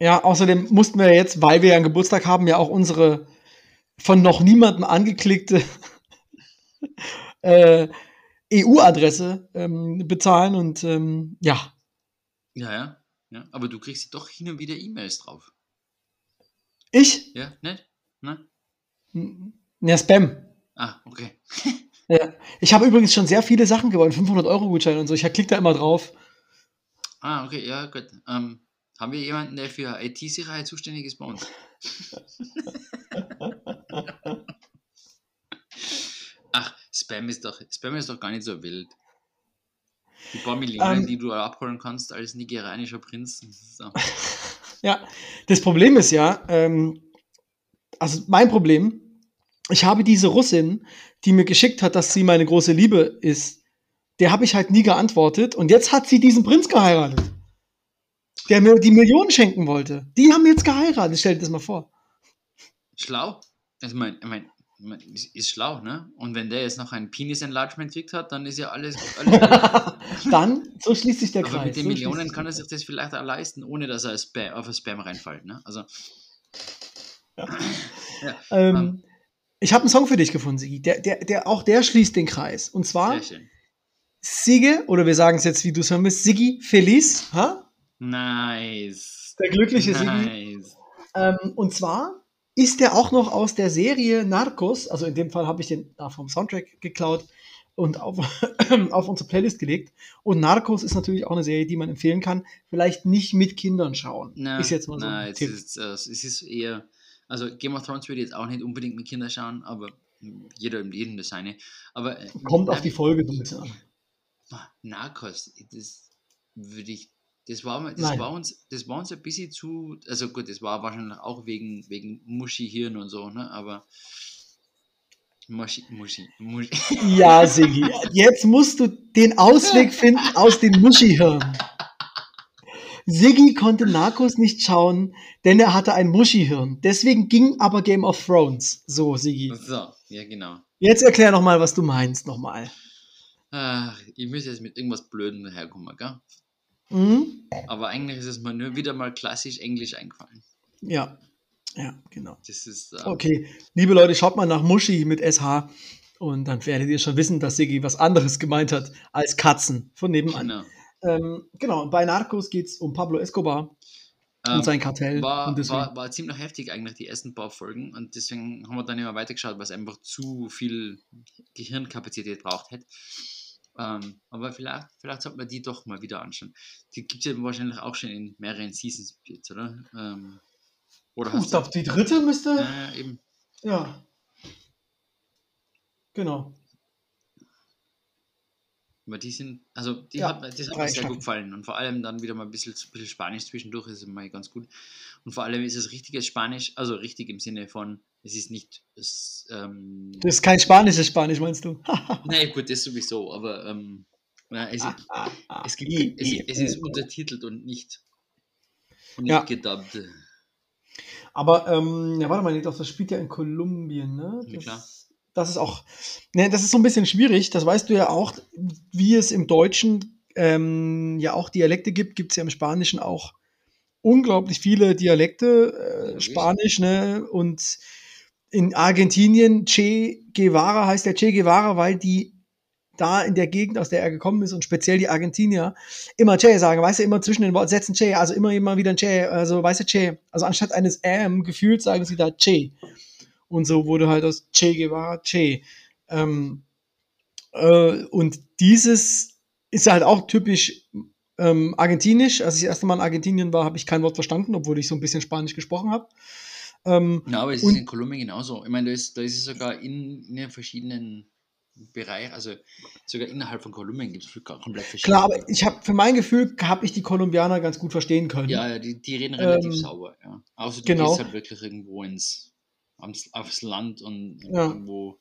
Ja, außerdem mussten wir jetzt, weil wir ja einen Geburtstag haben, ja auch unsere von noch niemandem angeklickte (laughs) äh, EU-Adresse ähm, bezahlen und ähm, ja. Ja, ja, ja. Aber du kriegst doch hin und wieder E-Mails drauf. Ich? Ja, nicht? Ne? Ja, Spam. Ah, okay. (laughs) Ja. Ich habe übrigens schon sehr viele Sachen gewonnen, 500 Euro Gutschein und so. Ich klicke da immer drauf. Ah, okay, ja, gut. Ähm, haben wir jemanden, der für IT-Sicherheit zuständig ist bei uns? (laughs) Ach, Spam ist doch, Spam ist doch gar nicht so wild. Die paar Millionen, Ähm. die du abholen kannst als nigerianischer Prinz. So. (laughs) Ja, das Problem ist ja, ähm, also mein Problem, ich habe diese Russin, die mir geschickt hat, dass sie meine große Liebe ist, der habe ich halt nie geantwortet und jetzt hat sie diesen Prinz geheiratet, der mir die Millionen schenken wollte. Die haben jetzt geheiratet, stell dir das mal vor. Schlau. Also, mein, mein, ist, schlau, ne? Und wenn der jetzt noch ein Penis-Enlargement gekriegt hat, dann ist ja alles. alles (laughs) Dann, so schließt sich der Kreis. aber mit den so Millionen kann er sich das vielleicht auch leisten, ohne dass er Spam, auf ein Spam reinfällt, ne? Also, ähm, ähm. ich habe einen Song für dich gefunden, Sigi. Der, der, der, auch der schließt den Kreis. Und zwar. Sigge, oder wir sagen es jetzt, wie du es hören willst, Siggi Feliz, ha? Nice. Der glückliche Siggi. Nice. Ähm, und zwar ist der auch noch aus der Serie Narcos, also in dem Fall habe ich den da vom Soundtrack geklaut, und auf, (clears throat) auf unsere Playlist gelegt. Und Narcos ist natürlich auch eine Serie, die man empfehlen kann. Vielleicht nicht mit Kindern schauen. Na, ist jetzt mal so na, ein es Tipp. ist, äh, es ist eher, also Game of Thrones würde ich jetzt auch nicht unbedingt mit Kindern schauen, aber jeder im Leben das seine. Aber äh, Kommt na, auf die Folge so ein bisschen an. Narcos, das würde ich, das war, das Nein. war uns, das war uns ein bisschen zu, also gut, das war wahrscheinlich auch wegen, wegen Muschi-Hirn und so, ne, aber Muschi, Muschi, Muschi. (laughs) Ja, Sigi, jetzt musst du den Ausweg finden aus dem Muschihirn. Siggi konnte Narcos nicht schauen, denn er hatte ein Muschihirn. Deswegen ging aber Game of Thrones. So, Sigi. So, ja genau. Jetzt erklär noch mal, was du meinst, nochmal. Ach, ich müsste jetzt mit irgendwas Blödem daherkommen, gell? Mhm. Aber eigentlich ist es mir nur wieder mal klassisch Englisch eingefallen. Ja, ja, genau. Das ist, äh, Okay, liebe Leute, schaut mal nach Muschi mit SH und dann werdet ihr schon wissen, dass Siggi was anderes gemeint hat als Katzen von nebenan. genau. Ähm, genau, bei Narcos geht es um Pablo Escobar Ähm, und sein Kartell. war, war, war ziemlich heftig eigentlich die ersten paar Folgen und deswegen haben wir dann immer weitergeschaut, weil es einfach zu viel Gehirnkapazität braucht hätte. Ähm, aber vielleicht, vielleicht sollte man die doch mal wieder anschauen. Die gibt es ja wahrscheinlich auch schon in mehreren Seasons jetzt, oder? Ähm, oder Puh, ich glaube, die dritte müsste. äh, eben, Ja. Genau. aber die sind, also die Ja, hat, mir- das hat mir sehr gut gefallen und vor allem dann wieder mal ein bisschen, bisschen Spanisch zwischendurch ist immer ganz gut. Und vor allem ist es richtiges Spanisch, also richtig im Sinne von, es ist nicht, es, ähm, Das ist kein spanisches Spanisch, meinst du? (laughs) Nein, gut, das sowieso, aber ähm, na, es, Ah, ah, ah. es, gibt, I, es, I, es ist untertitelt und nicht, nicht Ja. gedubbt. Aber, ähm, ja, warte mal, doch, das spielt ja in Kolumbien, ne? Ja, klar. Das, das ist auch, ne, das ist so ein bisschen schwierig, das weißt du ja auch, wie es im Deutschen ähm, ja auch Dialekte gibt, gibt es ja im Spanischen auch unglaublich viele Dialekte, äh. Spanisch, ne? Und in Argentinien, Che Guevara heißt der Che Guevara, weil die da in der Gegend, aus der er gekommen ist und speziell die Argentinier immer Che sagen, weißt du, immer zwischen den Worten Sätzen Che, also immer immer wieder ein Che, also weißt du Che, also anstatt eines M gefühlt sagen sie da Che. Und so wurde halt aus Che Guevara Che. Ähm, äh, und dieses ist halt auch typisch ähm, argentinisch. Als ich das erste Mal in Argentinien war, habe ich kein Wort verstanden, obwohl ich so ein bisschen Spanisch gesprochen habe. Ähm, Ja, aber es ist in Kolumbien genauso. Ich meine, da ist, da ist es sogar in, in den verschiedenen Bereichen, also sogar innerhalb von Kolumbien gibt es komplett verschiedene. klar, aber ich habe für mein Gefühl, habe ich die Kolumbianer ganz gut verstehen können. Ja, ja, die, die reden relativ Ähm, sauber, ja. Außer du genau. gehst halt wirklich irgendwo ins aufs Land und Ja. irgendwo.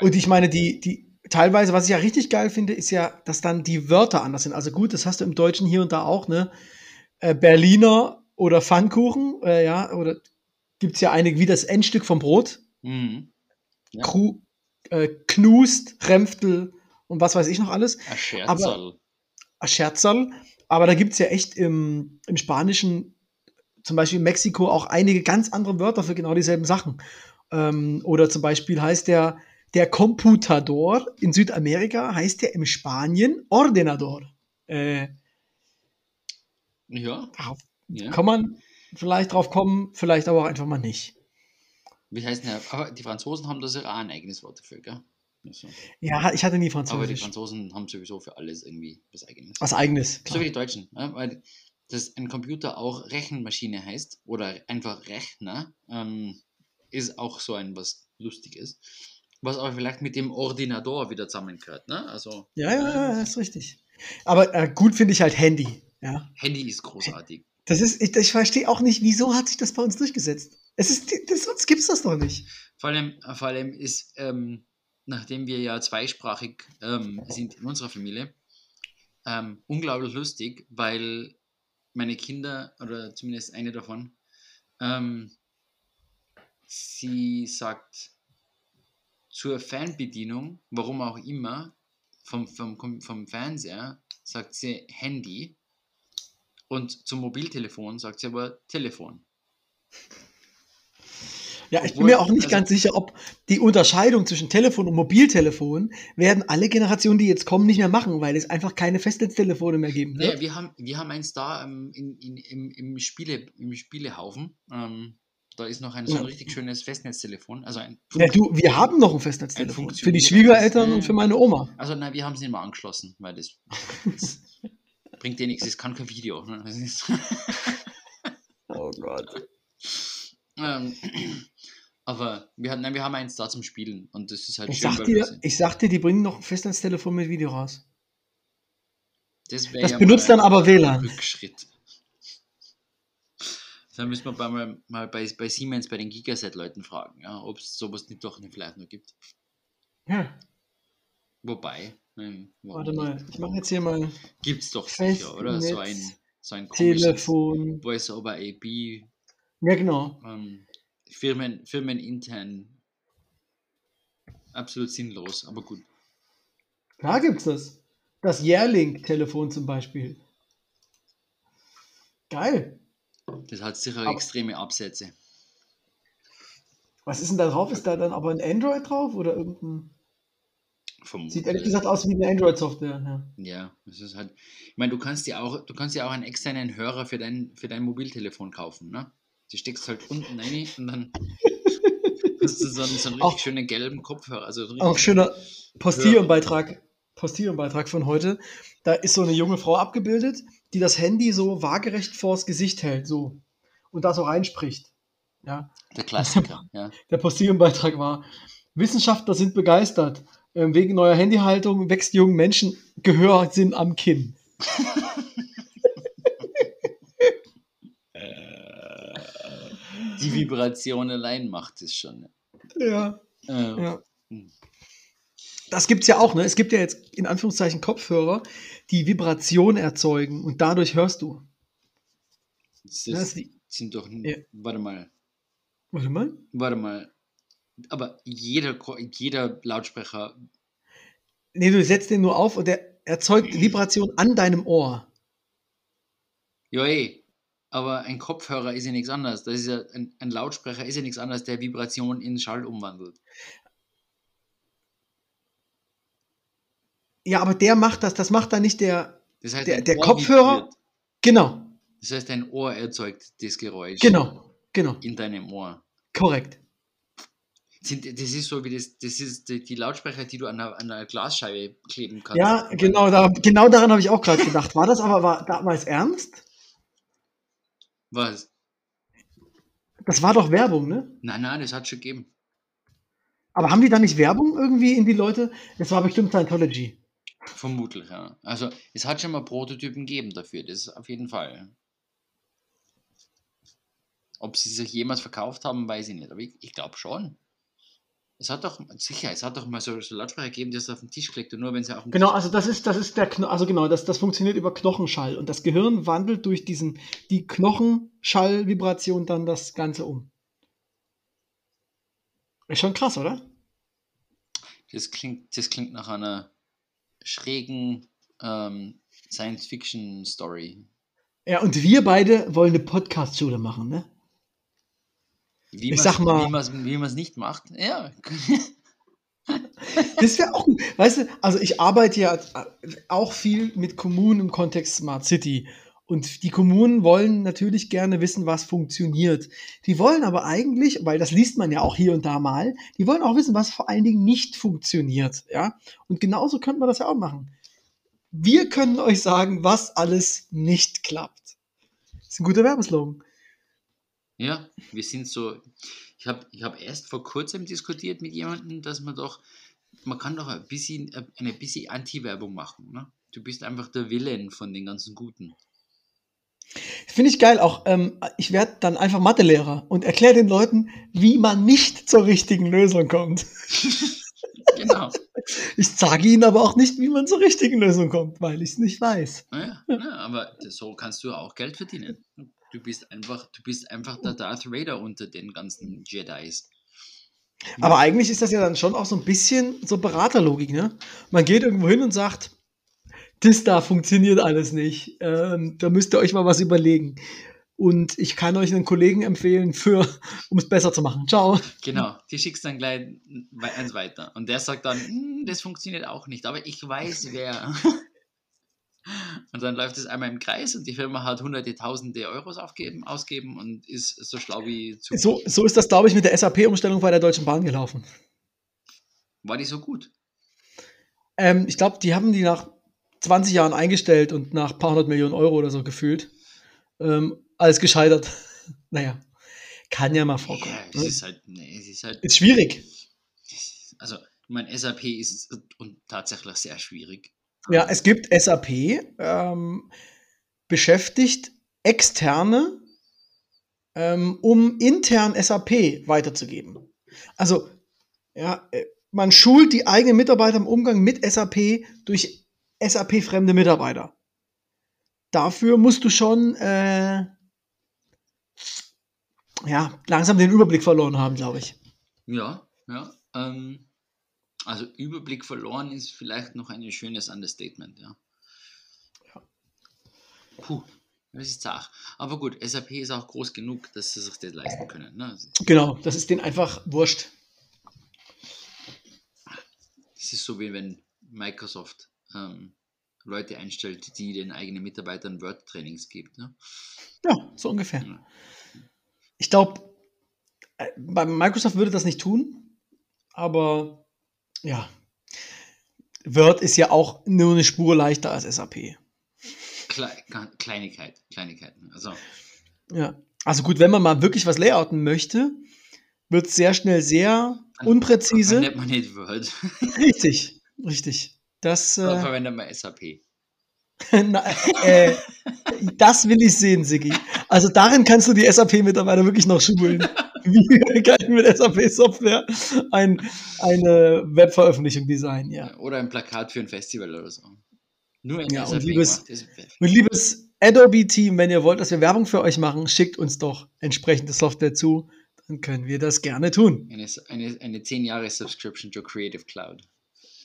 Und ich meine, die, die, teilweise, was ich ja richtig geil finde, ist ja, dass dann die Wörter anders sind. Also gut, das hast du im Deutschen hier und da auch, ne? Äh, Berliner oder Pfannkuchen, äh, ja, oder gibt es ja einige, wie das Endstück vom Brot, Mhm. Ja. Kru, äh, Knust, Rempftel und was weiß ich noch alles. Ein Scherzerl. Scherzerl. Aber da gibt es ja echt im, im Spanischen, zum Beispiel in Mexiko, auch einige ganz andere Wörter für genau dieselben Sachen. Ähm, oder zum Beispiel heißt der, der Computador in Südamerika, heißt der im Spanien Ordenador. Äh, Ja, ja. kann man vielleicht drauf kommen, vielleicht aber auch einfach mal nicht. Wie heißt denn der? Aber die Franzosen haben da ja auch ein eigenes Wort dafür, gell? Also, Ja, ich hatte nie aber die Französisch. Franzosen haben sowieso für alles irgendwie was eigenes. Was eigenes. So Klar. wie die Deutschen, ne? weil dass ein Computer auch Rechenmaschine heißt oder einfach Rechner, ähm, ist auch so ein was Lustiges. Was aber vielleicht mit dem Ordinator wieder zusammengehört. Ne? Also Ja, ja, ja, ist richtig. Aber äh, gut finde ich halt Handy. Ja. Handy ist großartig. Das ist, ich, ich verstehe auch nicht, wieso hat sich das bei uns durchgesetzt? Es ist, das, sonst gibt's das doch nicht. Vor allem, vor allem ist, ähm, nachdem wir ja zweisprachig ähm, sind in unserer Familie, ähm, unglaublich lustig, weil meine Kinder, oder zumindest eine davon, ähm, sie sagt zur Fernbedienung, warum auch immer, vom, vom, vom Fernseher, sagt sie Handy und zum Mobiltelefon sagt sie aber Telefon. Ja, ich bin Obwohl, mir auch nicht also- ganz sicher, ob die Unterscheidung zwischen Telefon und Mobiltelefon werden alle Generationen, die jetzt kommen, nicht mehr machen, weil es einfach keine Festnetztelefone mehr geben Ja, wird. wir haben, wir haben eins da ähm, in, in, im, im, Spiele, im Spielehaufen. Ähm, Da ist noch ein so ein Ja. richtig schönes Festnetztelefon. Also ein Ja, du, wir haben noch ein Festnetztelefon. Für die Schwiegereltern äh, und für meine Oma. Also nein, wir haben es nicht mal angeschlossen, weil das (laughs) bringt dir nichts, es kann kein Video. Ne? (laughs) Oh Gott. ähm, aber wir, hatten, nein, wir haben eins da zum Spielen und das ist halt Ich schön. sag, dir, wir- ich sag dir, die bringen noch ein Festnetztelefon mit Video raus. das Das ja benutzt dann aber ein WLAN. Rückschritt. Dann müssen wir bei, mal, mal bei, bei Siemens, bei den Gigaset-Leuten fragen, ja, ob es sowas nicht doch nicht vielleicht noch gibt. Ja, Wobei, warum warte mal. Ich mache jetzt hier mal Gibt es doch sicher, oder? So ein, so ein Telefon. Voice over AP, Ja, genau. ähm, Firmen, firmenintern. Absolut sinnlos, aber gut. Klar gibt's das. Das Yearling-Telefon zum Beispiel. Geil. Das hat sicher Aber- extreme Absätze. Was ist denn da drauf? Ist da dann aber ein Android drauf oder irgendein. Vermutlich. Sieht ehrlich gesagt aus wie eine Android-Software. Ja. Ja, das ist halt. Ich meine, du kannst dir auch, du kannst dir auch einen externen Hörer für dein, für dein Mobiltelefon kaufen, ne? Du steckst halt unten rein und dann (laughs) hast du so einen, so einen richtig Auch- schönen gelben Kopfhörer. Also Auch schöner Postillon-Beitrag. Postillon-Beitrag von heute. Da ist so eine junge Frau abgebildet, die das Handy so waagerecht vors Gesicht hält, so. Und da so reinspricht. Ja. Der Klassiker, ja. (laughs) Der Postillon-Beitrag war: Wissenschaftler sind begeistert. Ähm, Wegen neuer Handyhaltung wächst jungen Menschen Gehörsinn am Kinn. (laughs) Die Vibration allein macht es schon. Ja. Äh, Ja. Das gibt's ja auch, ne? Es gibt ja jetzt in Anführungszeichen Kopfhörer, die Vibration erzeugen und dadurch hörst du. Das, Das sind doch. Ja. Warte mal. Warte mal. Warte mal. Aber jeder, jeder Lautsprecher. Nee, du setzt den nur auf und der erzeugt Vibration an deinem Ohr. Ja, eh. Aber ein Kopfhörer ist ja nichts anderes. Das ist ja ein, ein Lautsprecher ist ja nichts anderes, der Vibration in Schall umwandelt. Ja, aber der macht das, das macht dann nicht der. Das heißt, Der- der Kopfhörer- vibriert. Genau, Das heißt, dein Ohr erzeugt das Geräusch. genau, genau, In deinem Ohr. korrekt. Sind, das ist so wie das, das ist die, die Lautsprecher, die du an einer, an einer Glasscheibe kleben kannst. Ja, genau, da, genau daran habe ich auch gerade gedacht. War das aber war damals ernst? Was? Das war doch Werbung, ne? Nein, nein, das hat schon gegeben. Aber haben die da nicht Werbung irgendwie in die Leute? Das war bestimmt Scientology. Vermutlich, ja. Also, es hat schon mal Prototypen gegeben dafür, das auf jeden Fall. Ob sie sich jemals verkauft haben, weiß ich nicht. Aber ich, ich glaube schon. Es hat doch, sicher, es hat doch mal so, so Lautsprecher gegeben, die es auf den Tisch gelegt und nur wenn sie auf dem Genau, Tisch also das ist, das ist der Kno also genau, das, das funktioniert über Knochenschall und das Gehirn wandelt durch diesen, die Knochenschallvibration dann das Ganze um. Ist schon krass, oder? Das klingt, das klingt nach einer schrägen ähm, Science-Fiction-Story. Ja, und wir beide wollen eine Podcast-Schule machen, ne? Wie Ich sag mal- Wie man es nicht macht. Ja. (laughs) Das wäre auch, gut. weißt du, also ich arbeite ja auch viel mit Kommunen im Kontext Smart City. Und die Kommunen wollen natürlich gerne wissen, was funktioniert. Die wollen aber eigentlich, weil das liest man ja auch hier und da mal, die wollen auch wissen, was vor allen Dingen nicht funktioniert. Ja? Und genauso könnte man das ja auch machen. Wir können euch sagen, was alles nicht klappt. Das ist ein guter Werbeslogan. Ja, wir sind so. Ich habe ich hab erst vor kurzem diskutiert mit jemandem, dass man doch, man kann doch ein bisschen, eine bisschen Anti-Werbung machen. Ne? Du bist einfach der Villain von den ganzen Guten. Finde ich geil. Auch ähm, ich werde dann einfach Mathelehrer und erkläre den Leuten, wie man nicht zur richtigen Lösung kommt. (laughs) Genau. Ich sage ihnen aber auch nicht, wie man zur richtigen Lösung kommt, weil ich es nicht weiß. ja, ja, aber so kannst du auch Geld verdienen. Du bist einfach, du bist einfach der Darth Vader unter den ganzen Jedis. Aber eigentlich ist das ja dann schon auch so ein bisschen so Beraterlogik, ne? Man geht irgendwo hin und sagt, das da funktioniert alles nicht. Ähm, da müsst ihr euch mal was überlegen. Und ich kann euch einen Kollegen empfehlen, für, um es besser zu machen. Ciao. Genau, die schickst dann gleich eins weiter. Und der sagt dann, "Hm, das funktioniert auch nicht, aber ich weiß wer. Und dann läuft es einmal im Kreis und die Firma hat hunderte, tausende Euros aufgeben, ausgeben und ist so schlau wie zu. So, so ist das, glaube ich, mit der SAP-Umstellung bei der Deutschen Bahn gelaufen. War die so gut? Ähm, ich glaube, die haben die nach 20 Jahren eingestellt und nach ein paar hundert Millionen Euro oder so gefühlt. Ähm, alles gescheitert. (laughs) naja, kann ja mal vorkommen. Ja, es ist halt, nee, es ist halt, Ist schwierig. also, ich meine, SAP ist und tatsächlich sehr schwierig. Ja, es gibt SAP, ähm, beschäftigt externe, ähm, um intern SAP weiterzugeben. Also, ja, äh, man schult die eigenen Mitarbeiter im Umgang mit SAP durch SAP-fremde Mitarbeiter. Dafür musst du schon, äh, ja, langsam den Überblick verloren haben, glaube ich. Ja, ja. Ähm, also Überblick verloren ist vielleicht noch ein schönes Understatement, ja. Ja. Puh, das ist zart. Aber gut, SAP ist auch groß genug, dass sie sich das leisten können. Ne? Also, Genau, das ist denen einfach wurscht. Das ist so wie wenn Microsoft ähm, Leute einstellt, die den eigenen Mitarbeitern Word-Trainings gibt. Ne? Ja, so ungefähr. Ja. Ich glaube, bei Microsoft würde das nicht tun, aber ja, Word ist ja auch nur eine Spur leichter als SAP. Kle Kleinigkeit, Kleinigkeiten. Also, Ja, also gut, wenn man mal wirklich was layouten möchte, wird es sehr schnell sehr unpräzise. nennt man nicht Word. (laughs) Richtig, richtig. Das, Da äh, verwendet man SAP. (laughs) na, äh, das will ich sehen, Siggi. Also darin kannst du die SAP-Mitarbeiter wirklich noch schulen. (laughs) (laughs) Wie kann mit SAP-Software ein, eine Webveröffentlichung designen, ja. Oder ein Plakat für ein Festival oder so. Nur in Ja, und SAP liebes-. Das ist- Und liebes Adobe-Team, wenn ihr wollt, dass wir Werbung für euch machen, schickt uns doch entsprechende Software zu. Dann können wir das gerne tun. Eine, eine, eine 10 Jahre Subscription to Creative Cloud.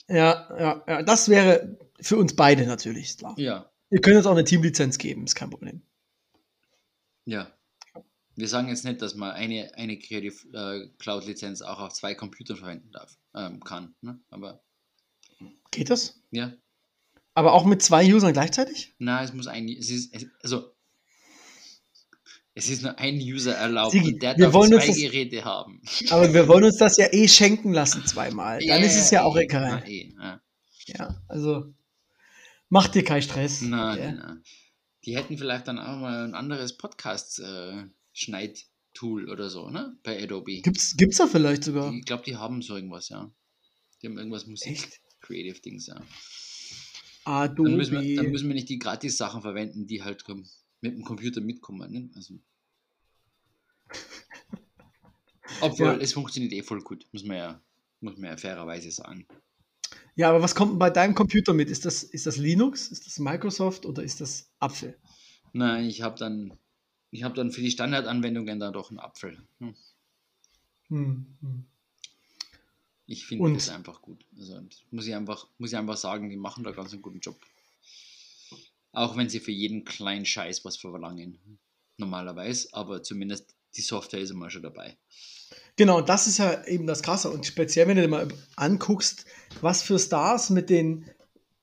Ja, ja, ja. Das wäre für uns beide natürlich, klar. Ja, Ihr könnt uns auch eine Teamlizenz geben, ist kein Problem. ja. Wir sagen jetzt nicht, dass man eine, eine Creative äh, Cloud Lizenz auch auf zwei Computern verwenden darf, ähm, kann. Ne? Aber Geht das? ja, Aber auch mit zwei Usern gleichzeitig? na, es muss ein, es ist, es, also es ist nur ein User erlaubt Sigi, und der wir darf zwei das- Geräte haben. Aber wir wollen uns das ja eh schenken lassen zweimal. Dann ist es ja auch eh, egal. na, eh, ja. Ja, also macht dir keinen Stress. Nein, nein. Die hätten vielleicht dann auch mal ein anderes Podcast-Schneid-Tool oder so, ne? Bei Adobe. Gibt's, gibt's da vielleicht sogar? Ich glaube, die haben so irgendwas, ja. Die haben irgendwas Musik, Echt? Creative Dings, ja. Adobe. Dann müssen, wir, dann müssen wir nicht die Gratis-Sachen verwenden, die halt mit dem Computer mitkommen. Ne? Also. (laughs) Obwohl, Ja. es funktioniert eh voll gut, muss man ja, muss man ja fairerweise sagen. ja, aber was kommt denn bei deinem Computer mit? Ist das, ist das Linux? Ist das Microsoft oder ist das Apfel? Nein, ich habe dann, ich habe dann für die Standardanwendungen dann doch einen Apfel. Hm. Hm, hm. Ich finde das einfach gut. Also muss ich einfach, muss ich einfach sagen, die machen da ganz einen guten Job. Auch wenn sie für jeden kleinen Scheiß was verlangen. Normalerweise, aber zumindest die Software ist immer schon dabei. Genau, das ist ja eben das Krasse. Und speziell, wenn du dir mal anguckst, was für Stars mit den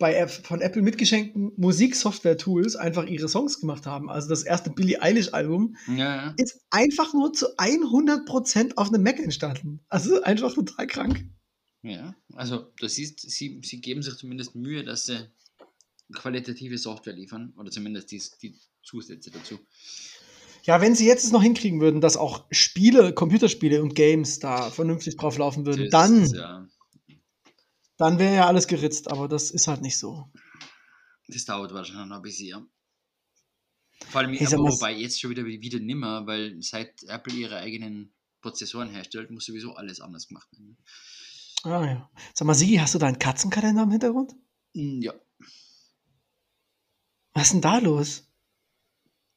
bei von Apple mitgeschenkten Musiksoftware-Tools einfach ihre Songs gemacht haben. Also das erste Billie Eilish-Album Ja, ist einfach nur zu 100% auf einem Mac entstanden. Also einfach total krank. Ja, also das ist, sie, sie geben sich zumindest Mühe, dass sie qualitative Software liefern oder zumindest die, die Zusätze dazu. Ja, wenn sie jetzt es noch hinkriegen würden, dass auch Spiele, Computerspiele und Games da vernünftig drauf laufen würden, Das dann, ja, dann wäre ja alles geritzt. Aber das ist halt nicht so. das dauert wahrscheinlich noch ein bisschen. Ja. Vor allem, aber wobei jetzt schon wieder, wieder nimmer, weil seit Apple ihre eigenen Prozessoren herstellt, muss sowieso alles anders gemacht werden. Ah ja. Sag mal, Sigi, hast du da einen Katzenkalender im Hintergrund? Mm, Ja, Was ist denn da los?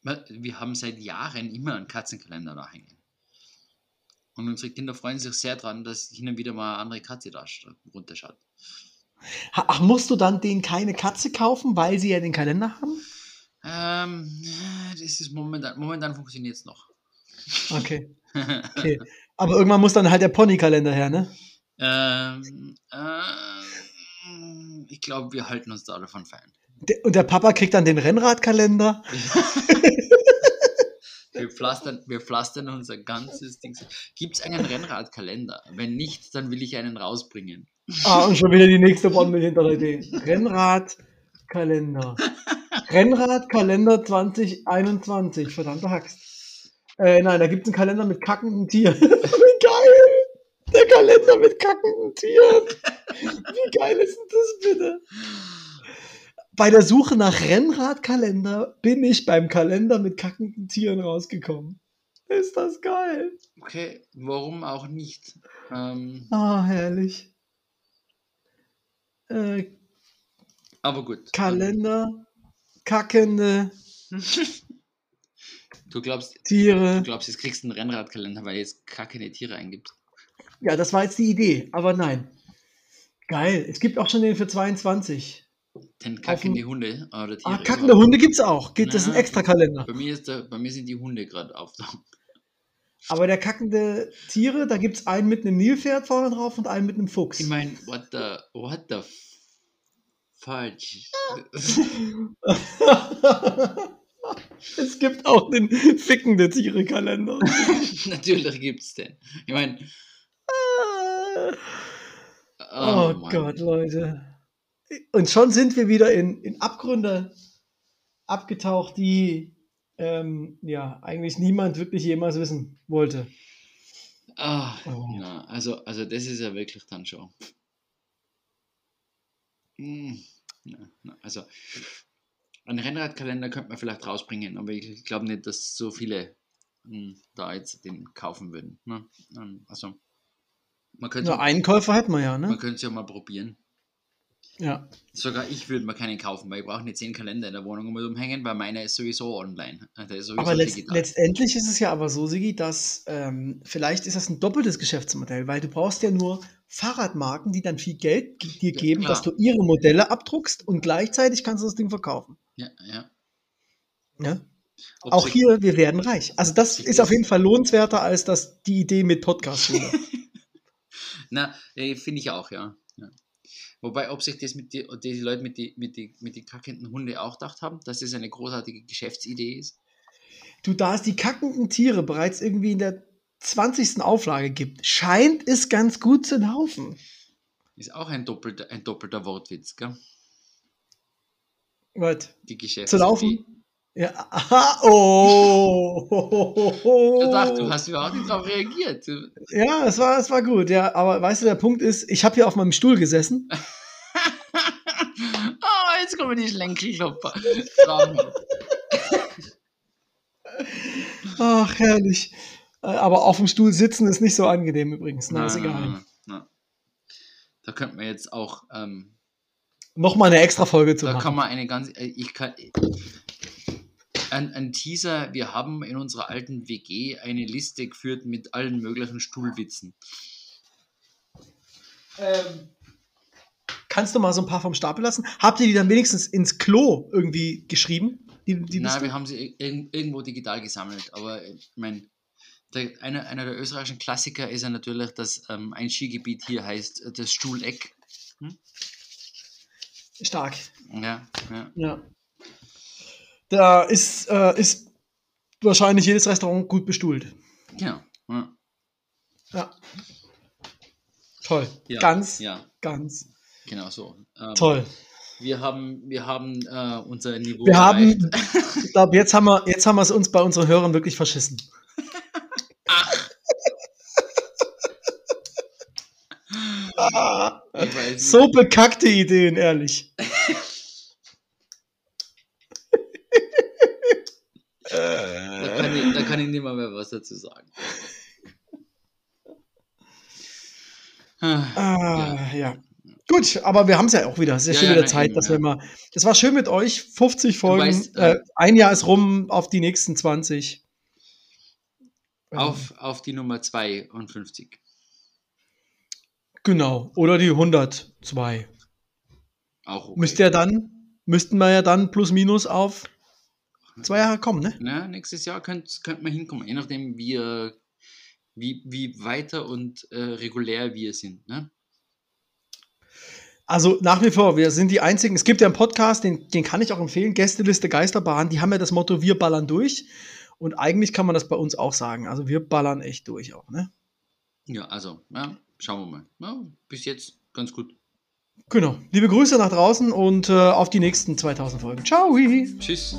wir wir haben seit Jahren immer einen Katzenkalender da hängen. Und unsere Kinder freuen sich sehr dran, dass hin und wieder mal eine andere Katze da runterschaut. Ha- Ach, musst du dann denen keine Katze kaufen, weil sie ja den Kalender haben? Ähm, das ist momentan, momentan funktioniert es noch. Okay. (laughs) okay. Aber irgendwann muss dann halt der Ponykalender her, ne? ähm, ähm, ich glaube, wir halten uns da davon fern. Der- Und der Papa kriegt dann den Rennradkalender. (laughs) Wir pflastern, wir pflastern unser ganzes Ding. Gibt es einen Rennradkalender? Wenn nicht, dann will ich einen rausbringen. Ah, und schon wieder die nächste Bonn mit hinter der Idee. Rennradkalender. (laughs) Rennradkalender 2021. Verdammte Haxt. Äh, nein, da gibt es einen Kalender mit kackenden Tieren. (laughs) Wie geil! Der Kalender mit kackenden Tieren. Wie geil ist denn das bitte? Bei der Suche nach Rennradkalender bin ich beim Kalender mit kackenden Tieren rausgekommen. Ist das geil? Okay, warum auch nicht? Ähm, Ah, herrlich. Äh, aber gut. Kalender, kackende (laughs) Du glaubst, du Tiere. glaubst, jetzt kriegst du einen Rennradkalender, weil du jetzt kackende Tiere eingibst. Ja, das war jetzt die Idee, aber nein. Geil. Es gibt auch schon den für 22. Denn kackende Hunde oder Tiere. Ah, kackende Hunde gibt's auch. Gibt es Na, einen extra Kalender. Bei mir, ist der, bei mir sind die Hunde gerade auf. Aber der kackende Tiere, da gibt's einen mit einem Nilpferd vorne drauf und einen mit einem Fuchs. Ich meine, what the, what the falsch. (laughs) es gibt auch den fickende Tiere-Kalender. (laughs) Natürlich gibt's den. Ich meine, Oh, Gott, Leute. Und schon sind wir wieder in, in Abgründe abgetaucht, die ähm, ja eigentlich niemand wirklich jemals wissen wollte. Ah, Oh. ja, also, also das ist ja wirklich dann schon. Hm, ja, na, also einen Rennradkalender könnte man vielleicht rausbringen, aber ich glaube nicht, dass so viele hm, da jetzt den kaufen würden. Ne? Ähm, Also man könnte Ja, einen Käufer hätten wir ja, man ne? könnte es ja mal probieren. Ja. Sogar ich würde mir keinen kaufen, weil ich brauche nicht zehn Kalender in der Wohnung um umhängen, weil meiner ist sowieso online. Der ist sowieso Aber letzt, letztendlich ist es ja aber so, Sigi, dass ähm, vielleicht ist das ein doppeltes Geschäftsmodell, weil du brauchst ja nur Fahrradmarken, die dann viel Geld ge- dir Ja, geben, klar. dass du ihre Modelle abdruckst und gleichzeitig kannst du das Ding verkaufen. ja, ja. Ne? Ob Auch hier, wir werden reich. Also das ist auf jeden Fall lohnenswerter als das, die Idee mit Podcast. (laughs) Na, äh, finde ich auch, ja. ja. Wobei, ob sich das mit die, die Leute mit die, mit die, mit die kackenden Hunde auch gedacht haben, dass das eine großartige Geschäftsidee ist. du, da es die kackenden Tiere bereits irgendwie in der 20. Auflage gibt, scheint es ganz gut zu laufen. Ist auch ein doppelter, ein doppelter Wortwitz, gell? Was? Die Geschäftsidee. Zu laufen? Ja, aha, oh. (laughs) Ich dachte, du hast überhaupt nicht darauf reagiert. Ja, es war, es war gut, ja. Aber weißt du, der Punkt ist, ich habe hier auf meinem Stuhl gesessen. (laughs) oh, jetzt kommen die Schlenkelklopper. (laughs) Ach, herrlich. Aber auf dem Stuhl sitzen ist nicht so angenehm übrigens. Na, ist Nein, nein, egal. nein. Da könnte man jetzt auch, ähm, Nochmal eine extra Folge zu da machen. kann man eine ganz, äh, ich kann, ein, ein Teaser, wir haben in unserer alten WG eine Liste geführt mit allen möglichen Stuhlwitzen. Ähm, kannst du mal so ein paar vom Stapel lassen? Habt ihr die dann wenigstens ins Klo irgendwie geschrieben? Die, die Nein, wir haben sie ir- irgendwo digital gesammelt, aber äh, ich meine, einer, einer der österreichischen Klassiker ist ja natürlich, dass ähm, ein Skigebiet hier heißt äh, das Stuhleck. Stark. Ja, ja. Ja. Da ist, äh, ist wahrscheinlich jedes Restaurant gut bestuhlt. Genau. Ja. Ja. Toll. Ja, Ganz, Ja, ganz genau so. Ähm, toll. Wir haben, wir haben äh, unser Niveau Wir haben, (laughs) ich glaube, jetzt haben wir jetzt haben wir es uns bei unseren Hörern wirklich verschissen. Ah, (laughs) weiß nicht. so bekackte Ideen, ehrlich. Da kann, ich, da kann ich nicht mal mehr was dazu sagen. (laughs) Ah, Ah, ja. Gut, aber wir haben es ja auch wieder. Es ist ja, Ja, schon ja, wieder Zeit, eben, dass ja. wir mal. Das war schön mit euch. 50 Folgen. weißt, äh, äh, ein Jahr ist rum auf die nächsten 20. Ähm, Auf, auf die Nummer 52. Genau. Oder die 102. Auch okay. Müsste ja dann, müssten wir ja dann plus minus auf zwei Jahre kommen, ne? Ja, nächstes Jahr könnte könnt man hinkommen, je nachdem, wie, äh, wie, wie weiter und äh, regulär wir sind. Ne? Also nach wie vor, wir sind die einzigen. Es gibt ja einen Podcast, den, den kann ich auch empfehlen, Gästeliste Geisterbahn. Die haben ja das Motto, wir ballern durch. Und eigentlich kann man das bei uns auch sagen. Also wir ballern echt durch auch, ne? Ja, also, ja, schauen wir mal. Ja, bis jetzt ganz gut. Genau. Liebe Grüße nach draußen und äh, auf die nächsten 2000 Folgen. Ciao. Tschüss.